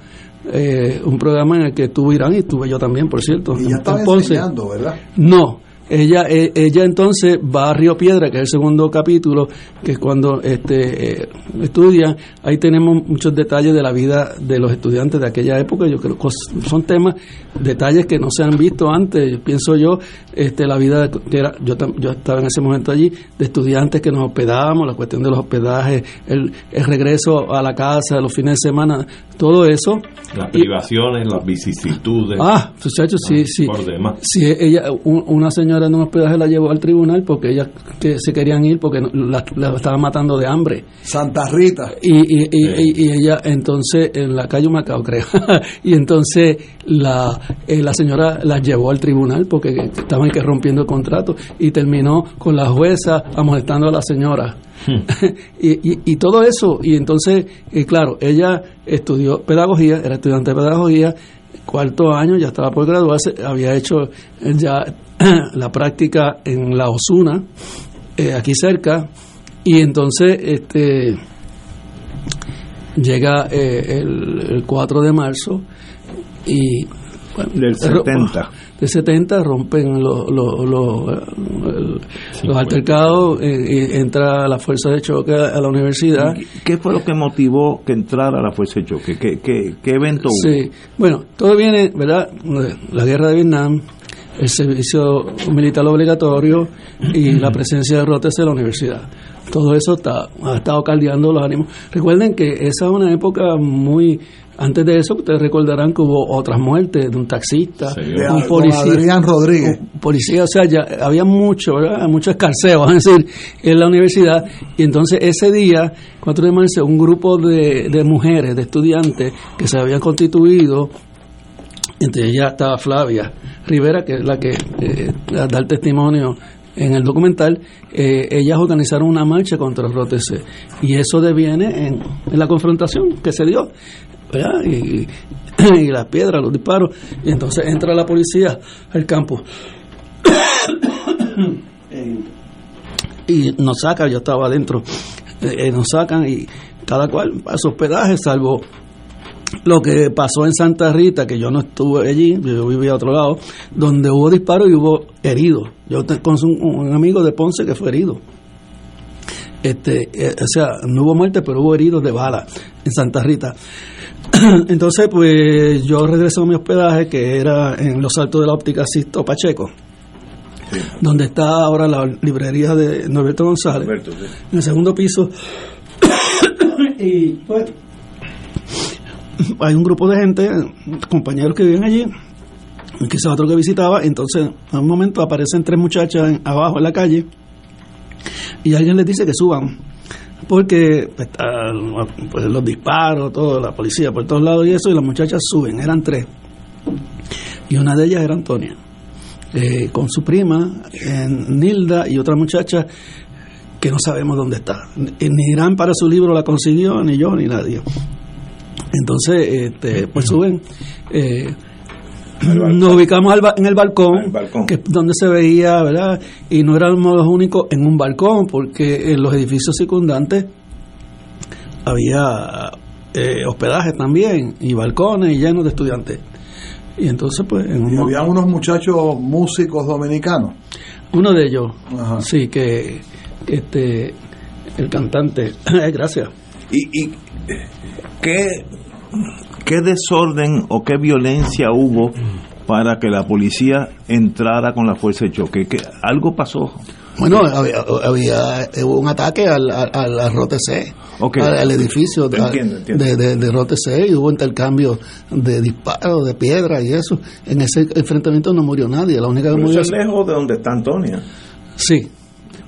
eh, un programa en el que estuvo Irán y estuve yo también, por cierto. Y ya estaba enseñando, ¿verdad? No, ella, eh, ella entonces va a Río Piedra, que es el segundo capítulo, que es cuando este, eh, estudia. Ahí tenemos muchos detalles de la vida de los estudiantes de aquella época. Yo creo que son temas, detalles que no se han visto antes. Pienso yo, este, la vida que era, yo, yo estaba en ese momento allí, de estudiantes que nos hospedábamos, la cuestión de los hospedajes, el, el regreso a la casa, los fines de semana, todo eso. Las privaciones, las vicisitudes. Ah, muchachos, sí, sí. Por demás. Sí, ella, una señora en un hospedaje la llevó al tribunal porque ellas que se querían ir porque la, estaban matando de hambre. Santa Rita. Y, y, y, ella entonces, en la calle Macao creo, y entonces la, eh, la señora las llevó al tribunal porque estaban que rompiendo el contrato y terminó con la jueza amonestando a la señora. Hmm. y, y, todo eso, y entonces, eh, claro, ella estudió pedagogía, era estudiante de pedagogía, cuarto año, ya estaba por graduarse, había hecho ya la práctica en la Osuna, eh, aquí cerca, y entonces este llega eh, el, 4 de marzo y del 70 de 70 rompen los, los, los altercados y entra la fuerza de choque a la universidad ¿qué fue lo que motivó que entrara la fuerza de choque? ¿qué, qué, qué evento hubo? sí, bueno, todo viene, ¿verdad? la guerra de Vietnam el servicio militar obligatorio y la presencia de rotes en la universidad. Todo eso está, ha estado caldeando los ánimos. Recuerden que esa es una época muy Antes de eso, ustedes recordarán que hubo otras muertes de un taxista, Sí, De- un policía. Adrián Rodríguez. un policía, o sea, ya había mucho, ¿verdad? Mucho escarceo, es decir, en la universidad. Y entonces ese día, 4 de marzo, un grupo de, de mujeres, de estudiantes que se habían constituido, entre ellas estaba Flavia Rivera, que es la que eh, da el testimonio en el documental, eh, ellas organizaron una marcha contra el ROTC y eso deviene en, en la confrontación que se dio, ¿verdad? Y, y las piedras, los disparos, y entonces entra la policía al campo. Y nos sacan, yo estaba adentro, eh, nos sacan y cada cual a su hospedaje, salvo lo que pasó en Santa Rita, que yo no estuve allí, yo vivía a otro lado, donde hubo disparos y hubo heridos. Yo con un, un amigo de Ponce que fue herido. Este, eh, o sea, no hubo muerte, pero hubo heridos de bala en Santa Rita. Entonces, pues yo regreso a mi hospedaje, que era en los altos de la óptica Sisto Pacheco, donde está ahora la librería de Norberto González, Alberto, sí. en el segundo piso. y pues hay un grupo de gente, compañeros que viven allí, quizás otro que visitaba, entonces a un momento aparecen tres muchachas en- abajo en la calle y alguien les dice que suban porque pues, pues, los disparos, todo, la policía por todos lados y eso, y las muchachas suben, eran tres. Y una de ellas era Antonia, eh, con su prima, eh, Nilda, y otra muchacha que no sabemos dónde está. Ni Irán para su libro la consiguió, ni yo, ni nadie. Entonces, este, pues suben. eh, nos ubicamos al ba- en el balcón, Al balcón. que es donde se veía, ¿verdad? Y no éramos los únicos en un balcón, porque en los edificios circundantes había eh, hospedajes también, y balcones llenos de estudiantes. Y entonces, pues, en un Y había unos muchachos músicos dominicanos. uno de ellos, Ajá. sí, que, que este, el cantante, gracias. ¿Y, y qué, qué desorden o qué violencia hubo para que la policía entrara con la fuerza de choque? ¿Qué, ¿Algo pasó? Bueno, había, había hubo un ataque al, al, al- ROTC, Ok. al, al edificio de, Entiendo, entiendo. de, de, de ROTC, y hubo intercambio de disparos, de piedra y eso. En ese enfrentamiento no murió nadie, la única que Pero murió... eso es lejos de donde está Antonia. Sí.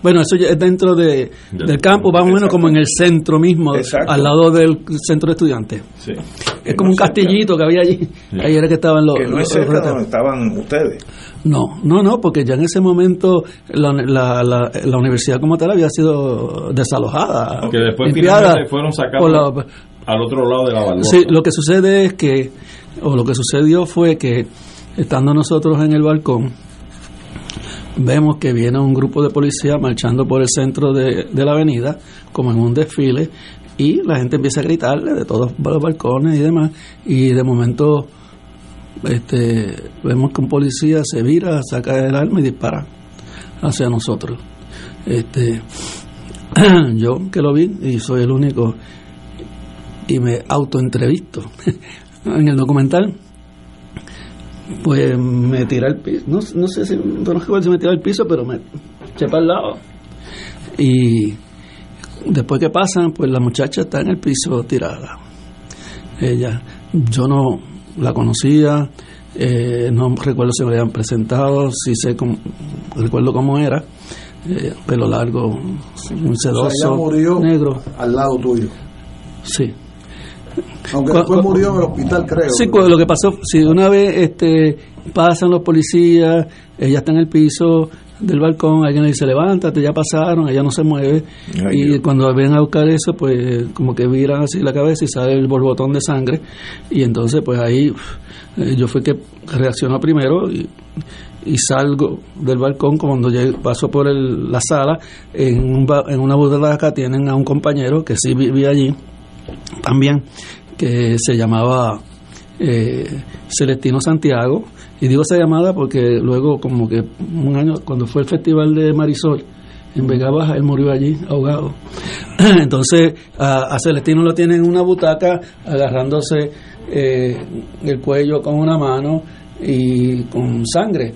Bueno, eso ya es dentro de, del campo, más o menos como en el centro mismo, Exacto. al lado del centro de estudiantes. Sí. Es como un castillito que había allí. Ahí era que estaban los... Que no es los cerca de retos. donde estaban ustedes. No, no, no, porque ya en ese momento la, la, la, la universidad como tal había sido desalojada. Que después limpiada finalmente fueron sacados por la- al otro lado de la balboa. Sí, lo que sucede es que, o lo que sucedió fue que, estando nosotros en el balcón, vemos que viene un grupo de policía marchando por el centro de, de la avenida, como en un desfile, y la gente empieza a gritarle de todos los balcones y demás, y de momento este, vemos que un policía se vira, saca el arma y dispara hacia nosotros. Este, yo que lo vi y soy el único y me autoentrevisto en el documental pues me tiré al piso no, no sé si no recuerdo si me tiré al piso pero me eché para el lado. Y después que pasan pues la muchacha está en el piso tirada. Ella yo no la conocía eh, no recuerdo si me la habían presentado si sé cómo, recuerdo cómo era eh, pelo largo muy O sea, sedoso ella murió negro. al lado tuyo. sí Aunque después murió en el hospital, creo. Sí, lo que pasó, si una vez este, pasan los policías, ella está en el piso del balcón, alguien le dice, levántate, ya pasaron, ella no se mueve, Ay, y Dios. cuando ven a buscar eso, pues como que viran así la cabeza y sale el borbotón de sangre, y entonces pues ahí eh, yo fui que reaccionó primero y, y salgo del balcón cuando llego, paso por el- la sala, en, un en una butaca tienen a un compañero que sí vivía allí, también, que se llamaba eh, Celestino Santiago. Y digo esa llamada porque luego, como que un año, cuando fue el festival de Marisol, en Vega Baja, él murió allí, ahogado. Entonces, a, Celestino lo tienen en una butaca, agarrándose eh, el cuello con una mano y con sangre.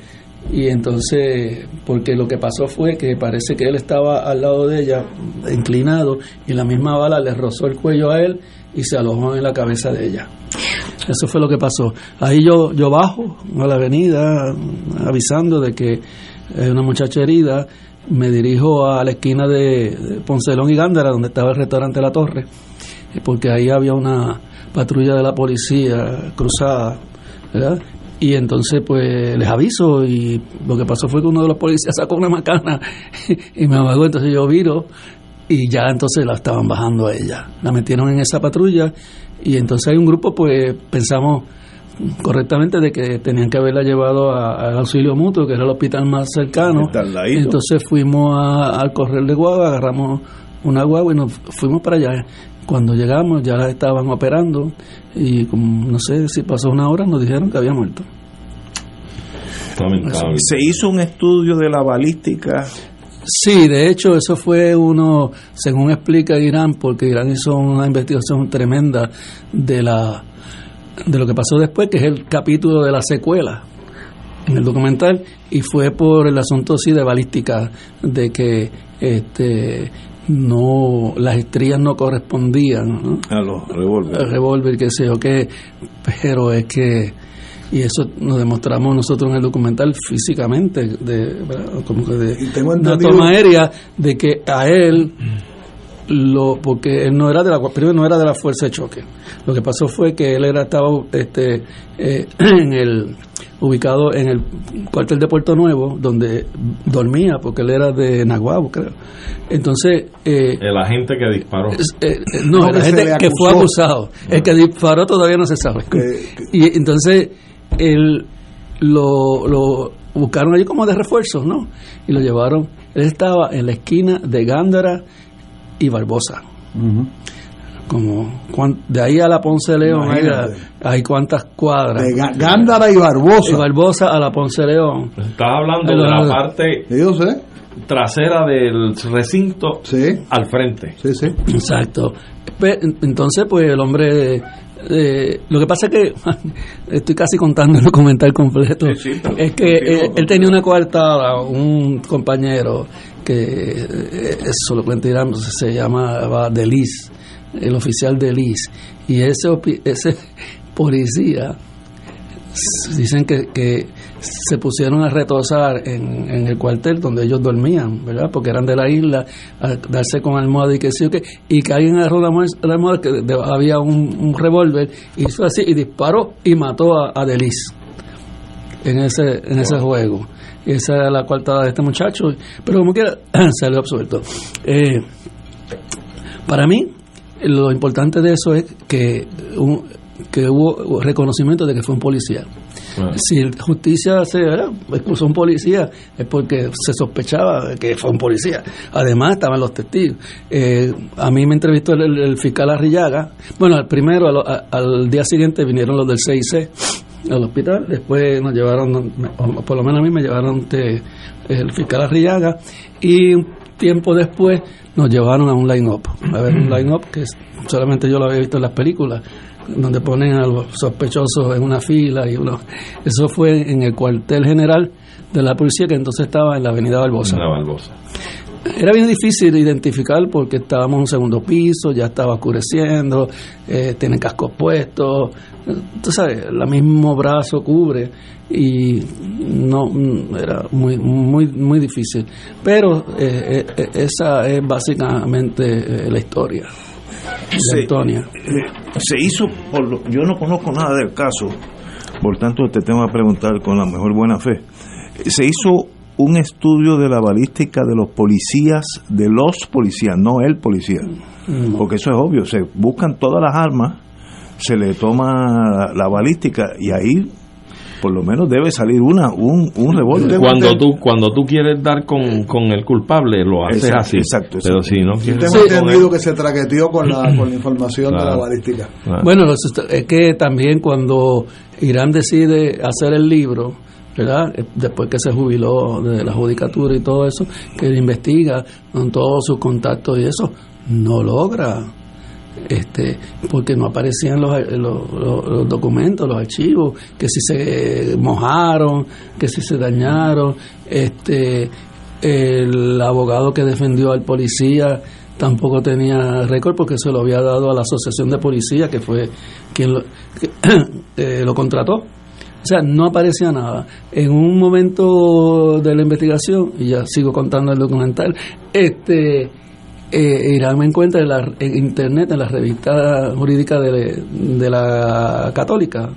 Y entonces, porque lo que pasó fue que parece que él estaba al lado de ella, inclinado, y la misma bala le rozó el cuello a él y se alojó en la cabeza de ella. Eso fue lo que pasó. Ahí yo, yo bajo a la avenida avisando de que hay una muchacha herida. Me dirijo a la esquina de Poncelón y Gándara, donde estaba el restaurante La Torre, porque ahí había una patrulla de la policía cruzada, ¿verdad? Y entonces, pues, les aviso y lo que pasó fue que uno de los policías sacó una macana y me amagó, entonces yo viro y ya entonces la estaban bajando a ella. La metieron en esa patrulla y entonces hay un grupo, pues, pensamos correctamente de que tenían que haberla llevado al auxilio mutuo, que era el hospital más cercano. Entonces fuimos al correr de guagua, agarramos una guagua y nos fuimos para allá. Cuando llegamos ya la estaban operando y como no sé si pasó una hora nos dijeron que había muerto. Se hizo un estudio de la balística. Sí, de hecho eso fue uno, según explica Irán, porque Irán hizo una investigación tremenda de la de lo que pasó después, que es el capítulo de la secuela en el documental y fue por el asunto sí de balística de que este no las estrías no correspondían a los revólveres. El revólver que sé yo qué pero es que y eso nos demostramos nosotros en el documental físicamente de como que de una toma aérea de que a él lo porque él no era de la primero no era de la fuerza de choque lo que pasó fue que él era estaba este eh, en el ubicado en el cuartel de Puerto Nuevo, donde dormía, porque él era de Naguabo, creo. Entonces... Eh, el agente que disparó. Eh, eh, no, el agente que fue acusado. El que disparó todavía no se sabe. Y entonces, él lo, lo buscaron allí como de refuerzos, ¿no? Y lo llevaron. Él estaba en la esquina de Gándara y Barbosa. Como de ahí a la Ponce de León hay, hay, cuántas cuadras. De Gándara y Barbosa. Y Barbosa a la Ponce de León. Estás hablando de, la parte trasera del recinto al frente. Sí sí. Exacto. Entonces pues el hombre lo que pasa es que estoy casi contando el documental completo. Es que él, tenía una coartada un compañero que eso lo cuenta se llamaba Delis el oficial de Liz, y ese, ese policía dicen que, que se pusieron a retosar en, en, el cuartel donde ellos dormían, ¿verdad? Porque eran de la isla, a darse con almohada y que sí o que, y que alguien agarró la almohada, que había un, un revólver, hizo así y disparó y mató a, a Delis en ese, en ese juego. Esa era la coartada de este muchacho, pero como quiera, salió absuelto. Eh, para mí, lo importante de eso es que, que hubo reconocimiento de que fue un policía. Si justicia se expulsó un policía es porque se sospechaba que fue un policía. Además estaban los testigos. Eh, a mí me entrevistó el, fiscal Arrillaga. Bueno, al primero, al, día siguiente vinieron los del CIC al hospital. Después nos llevaron, por lo menos a mí me llevaron el fiscal Arrillaga. Y un tiempo después nos llevaron a un line-up, a ver un line-up que solamente yo lo había visto en las películas, donde ponen a los sospechosos en una fila y uno. Eso fue en el cuartel general de la policía que entonces estaba en la avenida Barbosa. Era bien difícil identificar porque estábamos en un segundo piso, ya estaba oscureciendo, eh, tienen cascos puestos, tú sabes, el mismo brazo cubre y no era muy muy muy difícil. Pero eh, eh, esa es básicamente la historia se, se hizo por yo no conozco nada del caso por tanto te tengo que preguntar con la mejor buena fe. Se hizo un estudio de la balística de los policías de los policías no el policía porque eso es obvio se buscan todas las armas se le toma la balística y ahí por lo menos debe salir una un, un revólver. Cuando tú cuando tú quieres dar con, con el culpable, lo haces así. Exacto, Pero si no quieres tengo entendido que se traqueteó con la, con la información de la balística. Bueno, es que también cuando Irán decide hacer el libro, ¿verdad? Después que se jubiló de la judicatura y todo eso, que investiga con todos sus contactos y eso, no logra este, porque no aparecían los, los, documentos, los archivos, que si se mojaron, que si se dañaron, este, el abogado que defendió al policía tampoco tenía récord porque se lo había dado a la asociación de policía que fue quien eh, lo contrató. O sea, no aparecía nada. En un momento de la investigación, y ya sigo contando el documental, este eh, Irán me encuentra en, la, en internet, en la revista jurídica de, la Católica,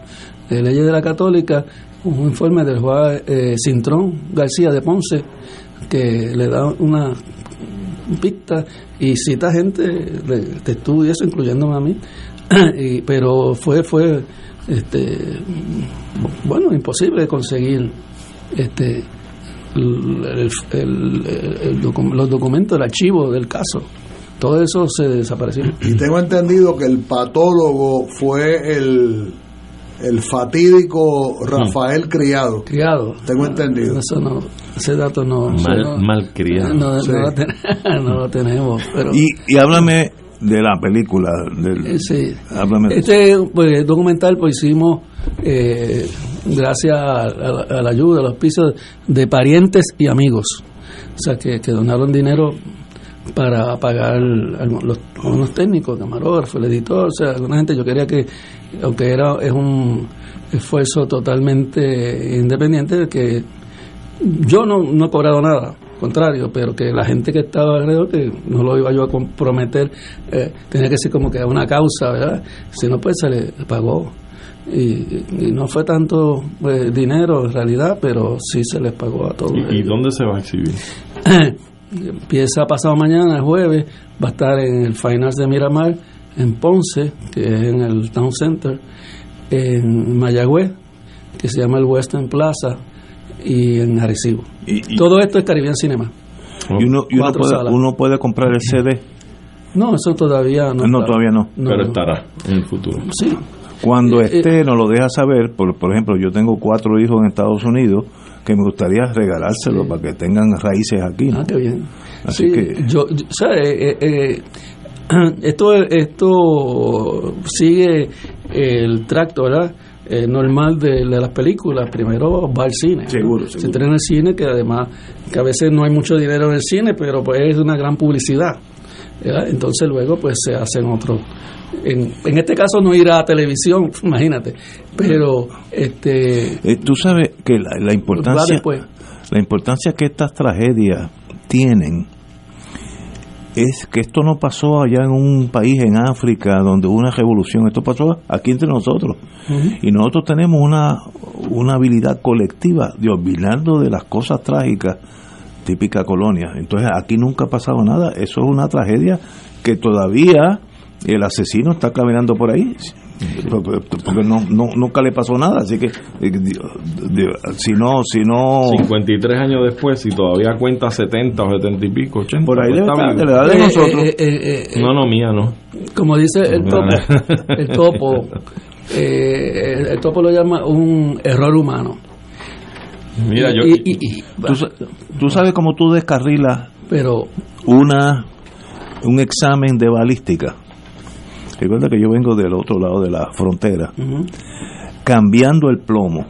de leyes de la Católica, un informe del juez eh, Cintrón García de Ponce, que le da una pista y cita gente de, de estudio, eso incluyéndome a mí, y, pero fue fue este bueno imposible conseguir este el- el- docu- los documentos el archivo del caso todo eso se desapareció Y tengo entendido que el patólogo fue el, el fatídico Rafael Criado. criado Tengo entendido. eso no ese dato no Mal, no, mal criado. no, no Sí. lo ten- no lo tenemos pero Y, y háblame de la película. Del, Eh, Sí. Háblame de. Este pues, documental pues hicimos eh, gracias a, a- a la ayuda, a los pisos de parientes y amigos. O sea, que, que donaron dinero para pagar los, unos técnicos, camarógrafos, el editor, o sea, alguna gente yo quería que, aunque era es un esfuerzo totalmente independiente, que yo no, no he cobrado nada, contrario, pero que la gente que estaba alrededor, que no lo iba yo a comprometer, eh, tenía que ser como que una causa, ¿verdad? Si no, pues se le pagó. Y, y no fue tanto pues, dinero en realidad, pero sí se les pagó a todos. ¿Y, y dónde se va a exhibir? Empieza pasado mañana, el jueves, va a estar en el Finals de Miramar, en Ponce, que es en el Town Center, en Mayagüez, que se llama el Western Plaza, y en Arecibo. Y, y- Todo esto es Caribbean Cinema. y uno, y uno puede, uno puede comprar el CD. No, eso todavía no. No, está. todavía no. No, pero no. estará en el futuro. Sí. Cuando Eh, esté, nos lo deja saber. Por, por ejemplo, yo tengo cuatro hijos en Estados Unidos que me gustaría regalárselos para que tengan raíces aquí. ¿no? Ah, qué bien. Así Sí, que- yo, yo- o sea, eh, eh, eh, esto, esto sigue el tracto, ¿verdad? Eh, normal de, de las películas. Primero va al cine. ¿no? Seguro, Se seguro. entrena en el cine, que además, que a veces no hay mucho dinero en el cine, pero pues es una gran publicidad. ¿verdad? Entonces luego pues se hacen otros. En, en este caso no irá a televisión, imagínate. Pero este Eh, tú sabes que la, la importancia después. la importancia que estas tragedias tienen es que esto no pasó allá en un país en África donde hubo una revolución, esto pasó aquí entre nosotros. Y nosotros tenemos una, una habilidad colectiva de olvidarnos de las cosas trágicas típica colonia. Entonces aquí nunca ha pasado nada, eso es una tragedia que todavía el asesino está caminando por ahí. Porque, no, no, nunca le pasó nada, así que eh, si no, si no 53 años después, si todavía cuenta 70 o 70 y pico, 80. por ahí pues está de la edad de Eh, nosotros. eh, eh, eh, No, no, mía no. como dice el topo, el topo, eh, el topo lo llama un error humano. Mira, yo. Y- y- y- tú, sa- tú sabes cómo tú descarrilas pero una un examen de balística. Recuerda que yo vengo del otro lado de la frontera, cambiando el plomo.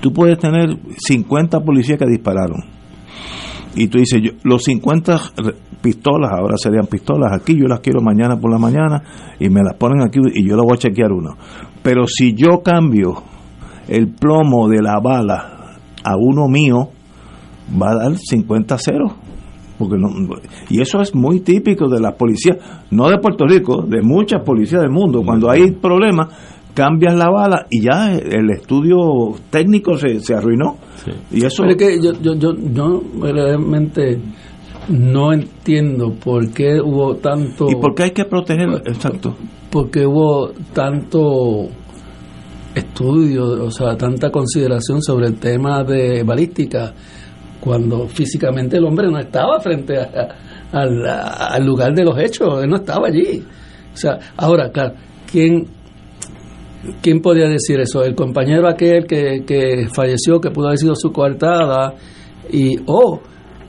Tú puedes tener 50 policías que dispararon. Y tú dices, yo, los 50 re- pistolas, ahora serían pistolas aquí, yo las quiero mañana por la mañana y me las ponen aquí y yo las voy a chequear uno. Pero si yo cambio el plomo de la bala a uno mío, va a dar 50 ceros. Porque no, y eso es muy típico de las policías, no de Puerto Rico, de muchas policías del mundo. Cuando hay problemas, cambias la bala y ya el estudio técnico se, se arruinó. Y eso pero es que yo, yo, yo, yo realmente no entiendo por qué hubo tanto ¿Y por qué hay que proteger? Exacto. por qué hubo tanto estudio, o sea, tanta consideración sobre el tema de balística cuando físicamente el hombre no estaba frente a- a- al, lugar de los hechos, él no estaba allí. O sea, ahora, claro, ¿quién, quién podía decir eso? El compañero aquel que, que falleció, que pudo haber sido su coartada, y, oh,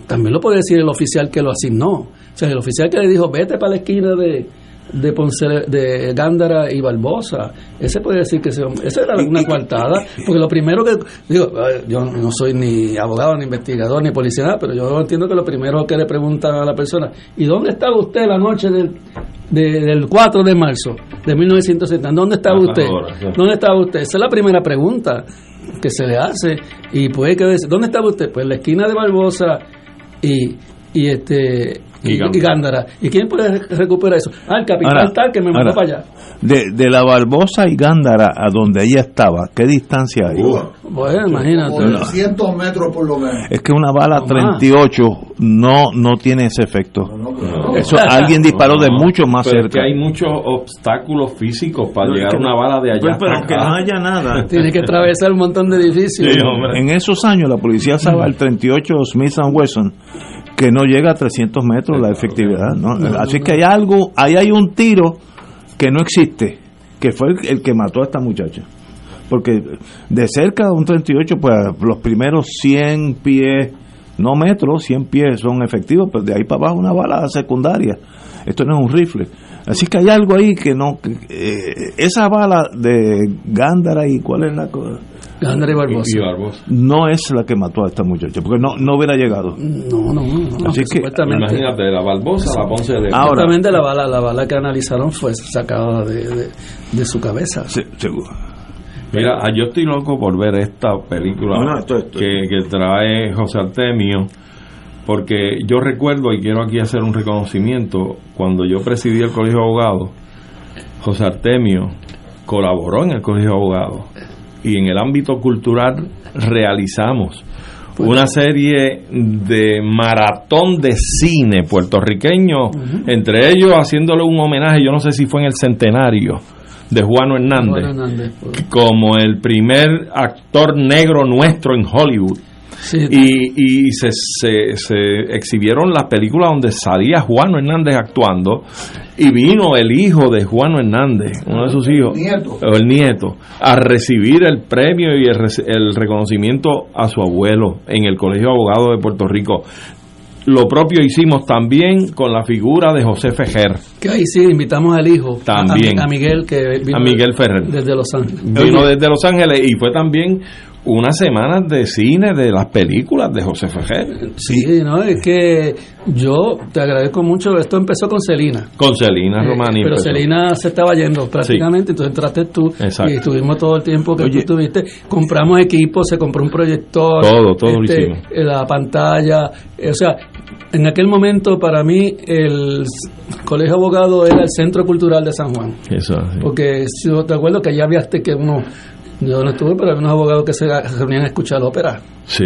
también lo puede decir el oficial que lo asignó. O sea, el oficial que le dijo, vete para la esquina de, de Ponce, de Gándara y Barbosa. Ese puede decir que esa era una coartada, porque lo primero que, digo, yo no soy ni abogado, ni investigador, ni policía, pero yo entiendo que lo primero que le preguntan a la persona, ¿y dónde estaba usted la noche del, del 4 de marzo de 1970? ¿Dónde estaba usted? ¿Dónde estaba usted? Esa es la primera pregunta que se le hace y puede que ¿dónde estaba usted? Pues en la esquina de Barbosa y, y este y, Gándara. ¿Y quién puede recuperar eso? Ah, el capitán tal que me mandó para allá. De, de la Barbosa y Gándara a donde ella estaba, ¿qué distancia hay? bueno, imagínate. 200 metros por lo menos. Es que una bala 38 no no tiene ese efecto. Eso alguien disparó de mucho más cerca. que hay muchos obstáculos físicos para llegar a una bala de allá. Pero, que no haya nada. Tiene que atravesar un montón de edificios. en esos años la policía sabe el 38 Smith Wesson que no llega a 300 metros la efectividad. ¿no? Así que hay algo, ahí hay un tiro que no existe, que fue el, que mató a esta muchacha. Porque de cerca de un 38, pues los primeros 100 pies, no metros, 100 pies son efectivos, pero de ahí para abajo una bala secundaria. Esto no es un rifle. Así que hay algo ahí que no. Eh, esa bala de Gándara y cuál es la cosa Gándara Barbosa. No es la que mató a esta muchacha, porque no, no hubiera llegado. No, no, no. Así que, imagínate, la Barbosa, la Ponce de. Ahora, la bala, la bala que analizaron fue sacada de, de, su cabeza. seguro. Mira, ah, yo estoy loco por ver esta película Que, que trae José Artemio porque yo recuerdo y quiero aquí hacer un reconocimiento cuando yo presidí el Colegio de Abogados José Artemio colaboró en el Colegio de Abogados y en el ámbito cultural realizamos pues una serie de maratón de cine puertorriqueño, entre ellos haciéndole un homenaje, yo no sé si fue en el centenario de Juan Hernández, pues. como el primer actor negro nuestro en Hollywood. Y, y se, se, exhibieron las películas donde salía Juan Hernández actuando y vino el hijo de Juan Hernández, uno de sus hijos, el nieto, a recibir el premio y el, el reconocimiento a su abuelo en el Colegio de Abogados de Puerto Rico. Lo propio hicimos también con la figura de José Fejer. Que ahí sí, invitamos al hijo. También. A, Miguel, que vino a Miguel Ferrer. Desde Los Ángeles. Vino desde Los Ángeles y fue también unas semanas de cine de las películas de José Fejer. Sí, no, es que yo te agradezco mucho. Esto empezó con Celina. Con Celina eh, Romani. pero Celina se estaba yendo prácticamente, entonces entraste tú y estuvimos todo el tiempo que tú estuviste. Compramos equipos, se compró un proyector. Todo, todo lo este, hicimos. La pantalla, o sea, en aquel momento para mí el Colegio Abogado era el Centro Cultural de San Juan. Eso, Porque si te acuerdo que ya había que uno yo no estuve, pero había unos abogados que se reunían a escuchar ópera. Sí,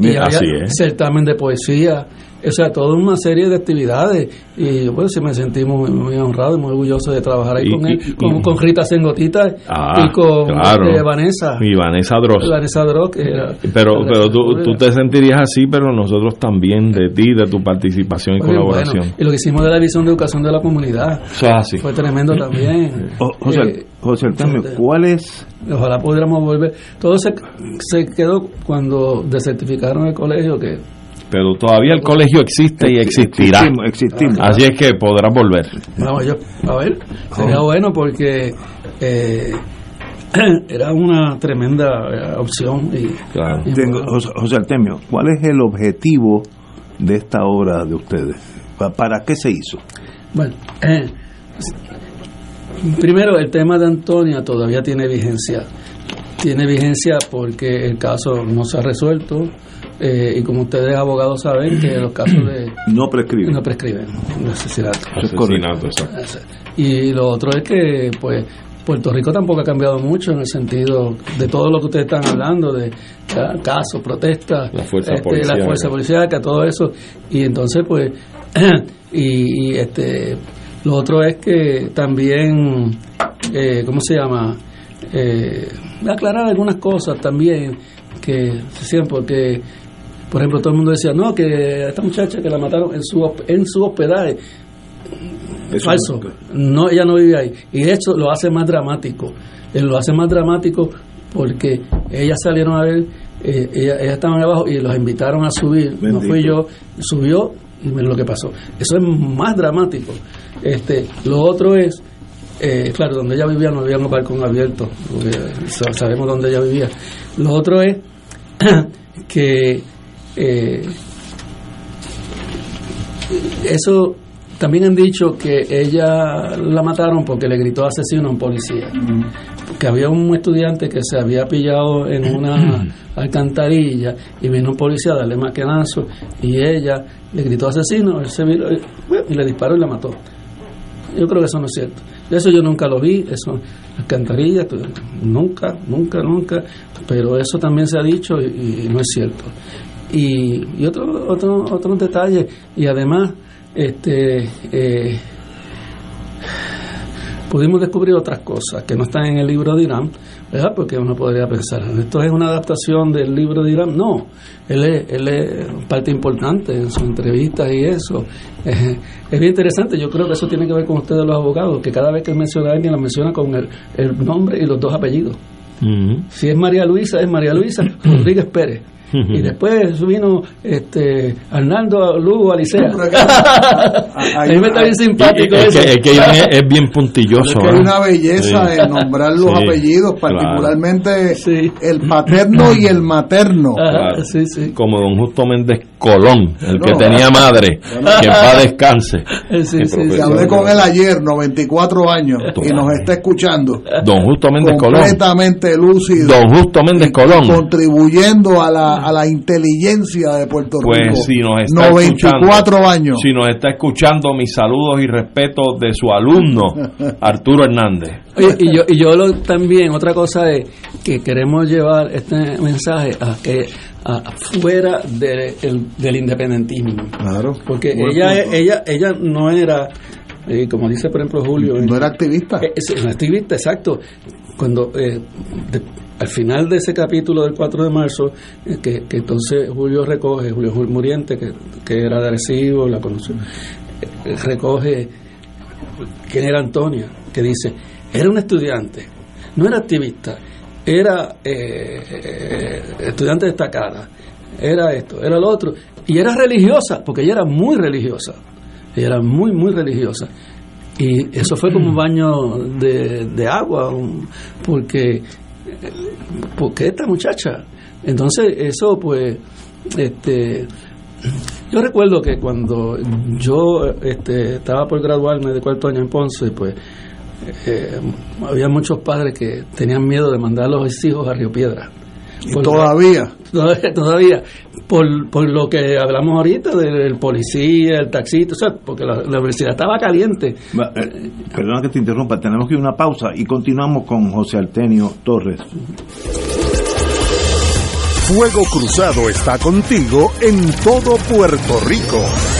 y así es. certamen de poesía, o sea, toda una serie de actividades. Y yo, pues, sí me sentí muy, honrado y muy orgulloso de trabajar ahí con él, con, Rita Sengotita ah, y con eh, Vanessa. Y Vanessa Dross. Vanessa Dross, que era, Pero, pero tú, tú, te sentirías así, pero nosotros también, de ti, de tu participación y colaboración. y lo que hicimos de la visión de educación de la comunidad. Fue tremendo también. José, eh, José ¿cuál es? Ojalá pudiéramos volver. Todo se, se quedó cuando desertificaron el colegio, que pero todavía el colegio existe y existirá. Existimos, Así es que podrá volver. Vamos, yo, a ver, sería bueno porque eh, era una tremenda eh, opción. Y, claro. José Artemio, ¿cuál es el objetivo de esta obra de ustedes? ¿Para qué se hizo? Bueno, eh, primero el tema de Antonia todavía tiene vigencia. Tiene vigencia porque el caso no se ha resuelto eh, y como ustedes abogados saben que los casos de no prescriben. No prescriben asesinato, y lo otro es que pues Puerto Rico tampoco ha cambiado mucho en el sentido de todo lo que ustedes están hablando de casos protestas la fuerza este, la fuerza policíaca todo eso. Y entonces pues y, este lo otro es que también eh, cómo se llama eh, aclarar algunas cosas también que se sienten porque por ejemplo, todo el mundo decía, no, que esta muchacha que la mataron en su, en su hospedaje. Falso. No, ella no vive ahí. Y eso lo hace más dramático. Él lo hace más dramático porque ellas salieron a ver, eh, ellas, estaban abajo y los invitaron a subir. No fui yo. Subió y miren lo que pasó. Eso es más dramático. Este, lo otro es, eh, claro, donde ella vivía no había un balcón abierto, porque sabemos dónde ella vivía. Lo otro es que eh, eso también han dicho que ella la mataron porque le gritó asesino a un policía. Que había un estudiante que se había pillado en una alcantarilla y vino un policía a darle maquinazo y ella le gritó asesino, él se miró, y le disparó y la mató. Yo creo que eso no es cierto. Eso yo nunca lo vi, eso, alcantarilla, nunca, nunca, nunca, pero eso también se ha dicho y, no es cierto. Y, y otro, otro, otros detalles, y además, este, eh, pudimos descubrir otras cosas que no están en el libro de Irán, ¿verdad? Porque uno podría pensar, ¿esto es una adaptación del libro de Irán? No, él es, él es parte importante en sus entrevistas y eso. Es, bien interesante, yo creo que eso tiene que ver con ustedes los abogados, que cada vez que menciona a alguien la menciona con el, el nombre y los dos apellidos. Si es María Luisa, es María Luisa Rodríguez Pérez y después vino este Arnaldo Lugo Alicea. a mí me está bien simpático es, eso. Que, es, bien puntilloso. Es que hay ¿eh? una belleza en nombrar los apellidos, particularmente el paterno y el materno. Como don Justo Méndez Colón, el que tenía madre, que va descanse. Sí, hablé con él ayer, 94 años, y nos está escuchando. Don Justo Méndez Colón. Completamente lúcido. Don Justo Méndez Colón. Contribuyendo a la a la inteligencia de Puerto pues Rico. Si nos está 94 años. Si nos está escuchando, mis saludos y respeto de su alumno, Arturo Hernández. y yo, y yo lo, también, otra cosa es que queremos llevar este mensaje a que afuera del independentismo. Claro. Porque ella, ella, ella no era eh, como dice por ejemplo Julio no era activista eh, es, activista exacto cuando eh, al final de ese capítulo del 4 de marzo, eh, que, entonces Julio recoge, Julio Muriente, que, que era de Arecibo, la conoció, eh, recoge quién era Antonia, que dice, era un estudiante, no era activista, era eh, estudiante destacada, era esto, era lo otro, y era religiosa, porque ella era muy religiosa, ella era muy, muy religiosa. Y eso fue como un baño de, de agua, porque porque esta muchacha? Entonces, eso pues, este, yo recuerdo que cuando yo este, estaba por graduarme de cuarto año en Ponce, pues eh, había muchos padres que tenían miedo de mandar a los hijos a Río Piedra. ¿Y todavía? Todavía, por, por lo que hablamos ahorita del policía, el taxista, o sea, porque la, universidad estaba caliente. Eh, perdona que te interrumpa, tenemos que ir a una pausa y continuamos con José Artenio Torres. Fuego Cruzado está contigo en todo Puerto Rico.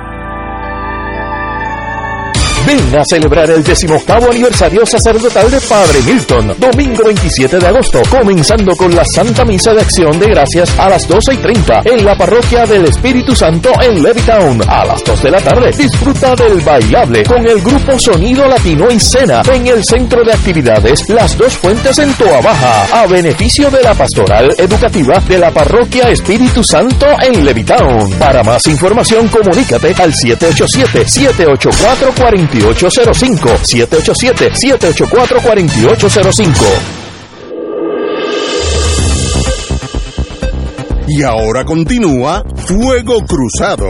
Ven a celebrar el 18 aniversario sacerdotal de Padre Milton, domingo 27 de agosto, comenzando con la Santa Misa de Acción de Gracias a las 12 y 30 en la parroquia del Espíritu Santo en Levittown. A las 2 de la tarde, disfruta del bailable con el grupo Sonido Latino y Cena en el Centro de Actividades Las Dos Fuentes en Toa Baja, a beneficio de la Pastoral Educativa de la Parroquia Espíritu Santo en Levittown. Para más información, comunícate al 787-784-4805. 787-784-4805. Y ahora continúa Fuego Cruzado.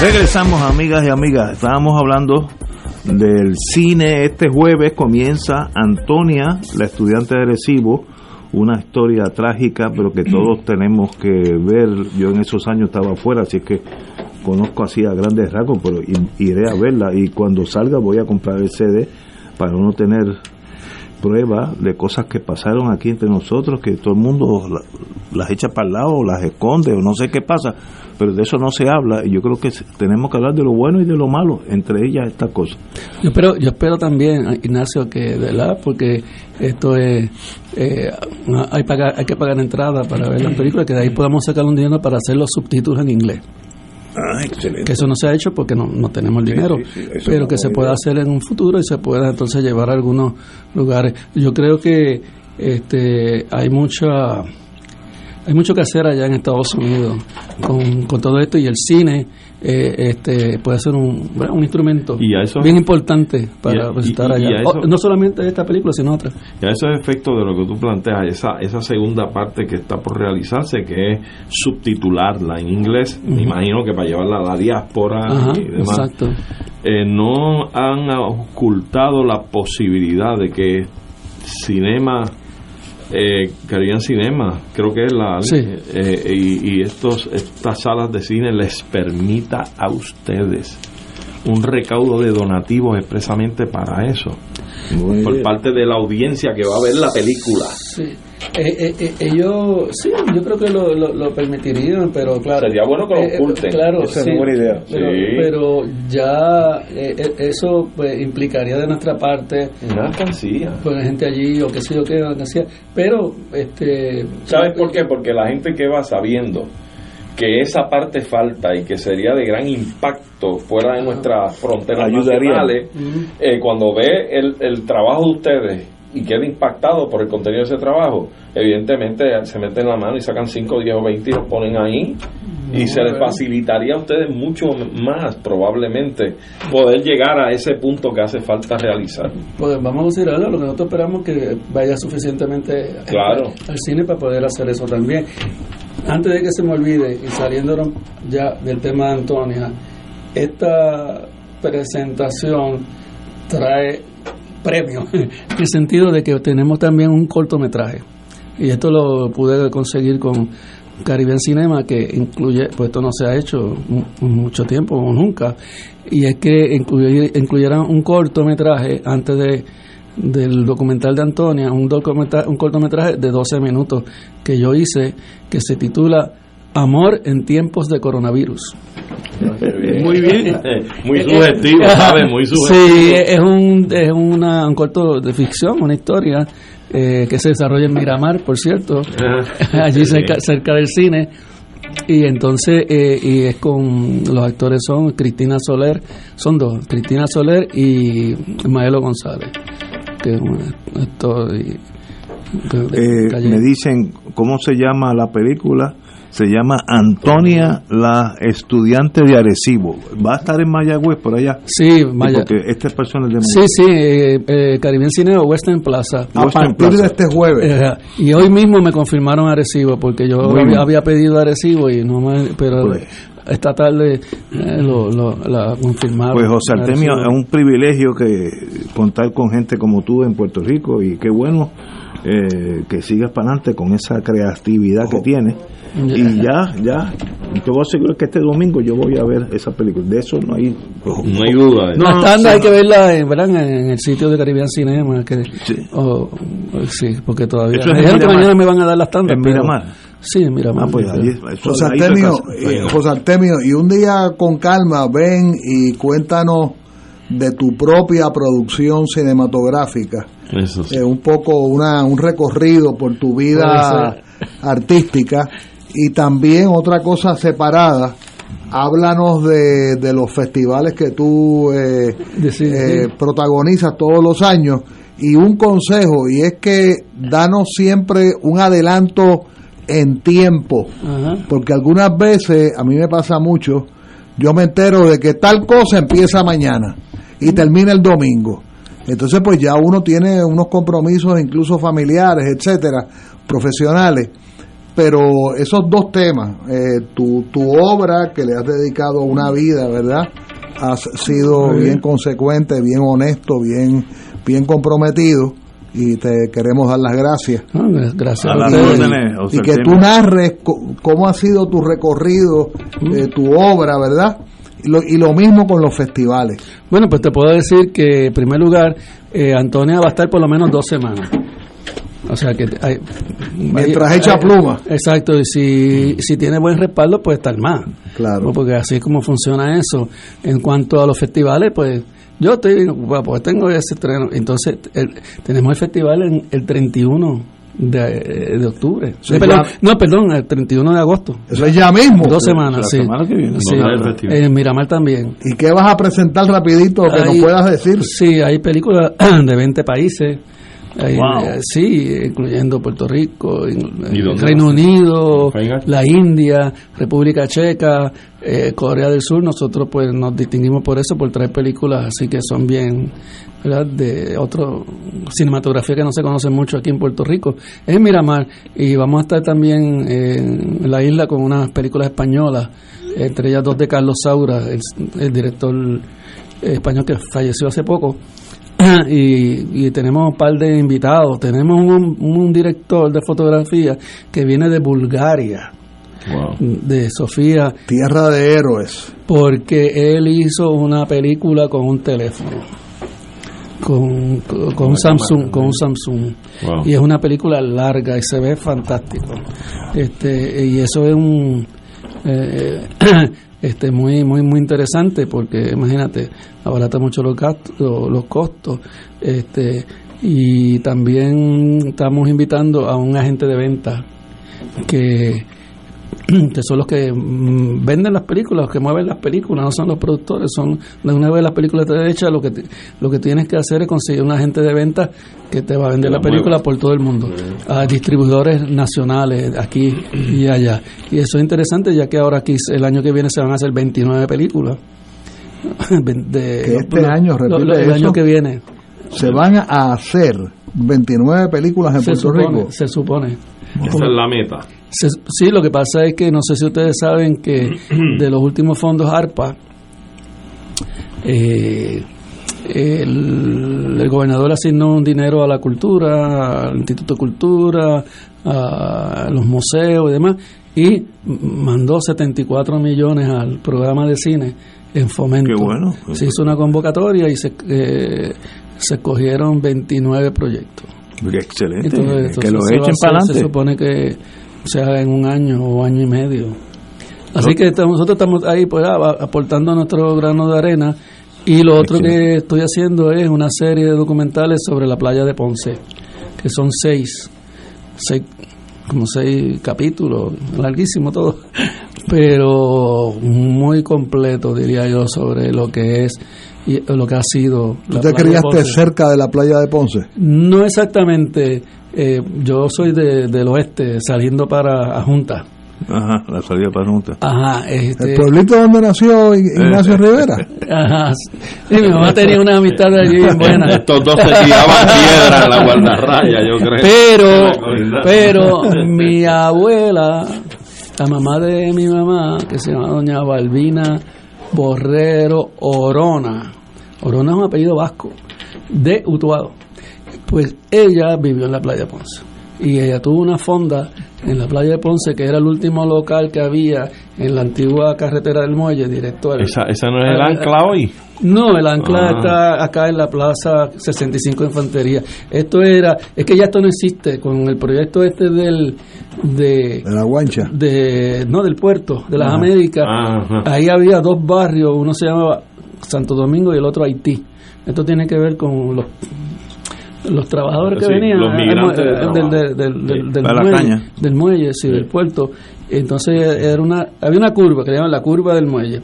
Regresamos, amigas y amigas. Estábamos hablando del cine. Este jueves comienza Antonia, la estudiante de Recibo, una historia trágica, pero que todos tenemos que ver. Yo en esos años estaba afuera, así que conozco así a grandes rasgos, pero iré a verla y cuando salga voy a comprar el CD para no tener pruebas de cosas que pasaron aquí entre nosotros, que todo el mundo la- las echa para el lado, las esconde o no sé qué pasa, pero de eso no se habla y yo creo que tenemos que hablar de lo bueno y de lo malo, entre ellas estas cosas. Yo espero, yo espero también, Ignacio, que de verdad, porque esto es, eh, hay, pagar, hay que pagar entrada para ver las películas, que de ahí podamos sacar un dinero para hacer los subtítulos en inglés. Ah, excelente. Que eso no se ha hecho porque no, no tenemos el dinero, sí, sí, pero que se pueda hacer en un futuro y se pueda entonces llevar a algunos lugares. Yo creo que este hay mucha hay mucho que hacer allá en Estados Unidos con, con todo esto y el cine eh, este puede ser un, un instrumento Y a eso- bien importante para y presentar y- allá. a eso- O- no solamente esta película, sino otras. Y a esos efectos de lo que tú planteas, esa, esa segunda parte que está por realizarse, que es subtitularla en inglés, me imagino que para llevarla a la diáspora Ajá, y demás, exacto. eh, no han ocultado la posibilidad de que cinema, eh, Caribbean Cinema, creo que es la, Sí. eh, y, y estos, estas salas de cine les permita a ustedes un recaudo de donativos expresamente para eso por parte de la audiencia que va a ver la película. Sí. Eh, eh, eh, ellos, sí, yo creo que lo, lo, lo permitirían, pero claro. Sería bueno que lo Eh, eh, oculten. claro, Esa es una buena idea. Pero, Sí. pero ya eso pues, implicaría de nuestra parte. Una alcancía. Poner gente allí o qué sé yo qué, una alcancía. Pero, este. ¿Sabes por qué? Porque la gente que va sabiendo que esa parte falta y que sería de gran impacto fuera de nuestras fronteras Ayudaría. nacionales, eh, cuando ve el, el trabajo de ustedes y queda impactado por el contenido de ese trabajo, evidentemente se meten la mano y sacan 5, 10 o 20 y los ponen ahí. Y se les facilitaría a ustedes mucho más, probablemente, poder llegar a ese punto que hace falta realizar. Pues vamos a decir algo, lo que nosotros esperamos que vaya suficientemente Claro. al cine para poder hacer eso también. Antes de que se me olvide, y saliendo ya del tema de Antonia, esta presentación trae premio, en el sentido de que tenemos también un cortometraje. Y esto lo pude conseguir con Caribbean Cinema, que incluye, pues esto no se ha hecho mu- mucho tiempo o nunca, y es que incluye, incluyera un cortometraje antes de del documental de Antonia, un, documenta- un cortometraje de 12 minutos que yo hice, que se titula Amor en tiempos de coronavirus. Muy bien. Muy sugestivo, ¿sabes? Muy sugestivo. Sí, es un, es una, un corto de ficción, una historia eh, que se desarrolla en Miramar, por cierto, allí cerca, cerca del cine, Y entonces, eh, y es con los actores son Cristina Soler, son dos, Cristina Soler y Maelo González, que es un actor y- de- de Eh, me dicen, ¿cómo se llama la película? Se llama Antonia, la estudiante de Arecibo. ¿Va a estar en Mayagüez por allá? Sí, Maya- Porque esta persona es de Sí, sí, eh, eh, Caribbean Cine o Western Plaza. A partir de este jueves. Eh, y hoy mismo me confirmaron Arecibo, porque yo había, había pedido Arecibo y no me, pero Pues. esta tarde eh, lo, lo- la confirmaron. Pues José Artemio, es un privilegio que contar con gente como tú en Puerto Rico y qué bueno eh, que sigas para adelante con esa creatividad que tienes. Y ya, ya, te voy a asegurar que este domingo yo voy a ver esa película. De eso no hay... No hay duda. de- No, no, sí, hay no. que verla en, ¿verdad? en el sitio de Caribbean Cinema. Que, sí, porque todavía. Es me que mañana me van a dar las tandas. ¿En pero- Miramar? Sí, en Miramar. Ah, pues José Artemio, eh, José Artemio, y un día con calma ven y cuéntanos de tu propia producción cinematográfica, Eso sí. eh, un poco una, un recorrido por tu vida artística y también otra cosa separada. Háblanos de, de los festivales que tú eh, sí, eh, sí. protagonizas todos los años y un consejo y es que danos siempre un adelanto en tiempo Ajá. porque algunas veces a mí me pasa mucho yo me entero de que tal cosa empieza mañana y termina el domingo entonces pues ya uno tiene unos compromisos incluso familiares etcétera profesionales pero esos dos temas eh, tu, tu obra que le has dedicado una vida verdad has sido bien bien. consecuente bien honesto bien bien comprometido y te queremos dar las gracias Ah, gracias A a las ustedes. órdenes, José y que tú narres cómo ha sido tu recorrido, eh, tu obra, ¿verdad? Y lo, y lo mismo con los festivales. Bueno, pues te puedo decir que, en primer lugar, eh, Antonia va a estar por lo menos dos semanas. O sea que hay, Mientras hay- echa pluma. Exacto, y si, si tiene buen respaldo, puede estar más. Claro. Porque así es como funciona eso. En cuanto a los festivales, pues yo estoy porque tengo ese estreno. Entonces, el- tenemos el festival en el 31 de, de octubre. Sí, Eh, perdón, no, perdón, el 31 de agosto. Eso es ya mismo. Dos semanas, La sí. semana que viene. Sí. En Miramar también. ¿Y qué vas a presentar rapidito que Hay- nos puedas decir? Sí, hay películas de 20 países. Wow. eh, sí, incluyendo Puerto Rico, in- ¿Y eh, Reino? Unido, la India, República Checa, eh, Corea del Sur. Nosotros pues nos distinguimos por eso, por traer películas así que son bien, ¿verdad? De otro cinematografía que no se conoce mucho aquí en Puerto Rico. Es Miramar y vamos a estar también en la isla con unas películas españolas, entre ellas dos de Carlos Saura, el, el director español que falleció hace poco. Y, y tenemos un par de invitados. Tenemos un, un director de fotografía que viene de Bulgaria, Wow. de Sofía, Tierra de héroes. porque él hizo una película con un teléfono. Con, con, con un Samsung con un Samsung Wow. y es una película larga y se ve fantástico este y eso es un eh, este muy muy muy interesante porque imagínate abarata mucho los gastos los costos este y también estamos invitando a un agente de venta que que son los que mm, venden las películas, los que mueven las películas, no son los productores, son una vez las películas te hechas, lo que te- lo que tienes que hacer es conseguir un agente de venta que te va a vender la la película por todo el mundo, a distribuidores nacionales aquí y allá. Y eso es interesante ya que ahora aquí el año que viene se van a hacer 29 películas. De- este año, lo- lo- repite el eso. año que viene. Se van a hacer 29 películas en se Puerto supone, Rico. se supone. Esa es la meta. Sí, lo que pasa es que no sé si ustedes saben que de los últimos fondos ARPA, eh, el, el gobernador asignó un dinero a la cultura, al Instituto de Cultura, a los museos y demás, y mandó 74 millones al programa de cine en fomento. Qué bueno. Se hizo una convocatoria y se, eh, se escogieron 29 proyectos. Excelente. Entonces, que lo entonces se va a echen para Se adelante. supone que se haga en un año o año y medio. Así que nosotros estamos ahí pues, aportando nuestro grano de arena. Y lo otro que estoy haciendo es una serie de documentales sobre la playa de Ponce, que son seis. seis como seis capítulos, larguísimo todo, pero muy completo, diría yo, sobre lo que es y lo que ha sido. ¿Tú te de criaste cerca de la playa de Ponce? No exactamente. eh, yo soy de- del oeste, saliendo para Junta. Ajá, la salida para junta. Ajá, este, ¿El pueblito donde nació Ignacio Rivera? Ajá. Sí, mi mamá tenía una amistad allí bien buena. Estos dos se tiraban piedra en la guardarraya, yo creo. Pero, pero mi abuela, la mamá de mi mamá, que se llama doña Balbina Borrero Orona, Orona es un apellido vasco, de Utuado, pues ella vivió en la playa Ponce. Y ella tuvo una fonda en la playa de Ponce, que era el último local que había en la antigua carretera del muelle, directo al... Esa, esa no es el ancla hoy. No, el ancla Ah. está acá en la plaza 65 de Infantería. Esto era, es que ya esto no existe con el proyecto este del de De la guancha. de no del puerto de las Ajá. Américas. Ahí había dos barrios, uno se llamaba Santo Domingo y el otro Haití. Esto tiene que ver con los los trabajadores que Sí, venían los migrantes del, del, del, del- del Para la muelle, caña. del muelle, sí, del puerto. Entonces era una, había una curva que le llaman la curva del muelle.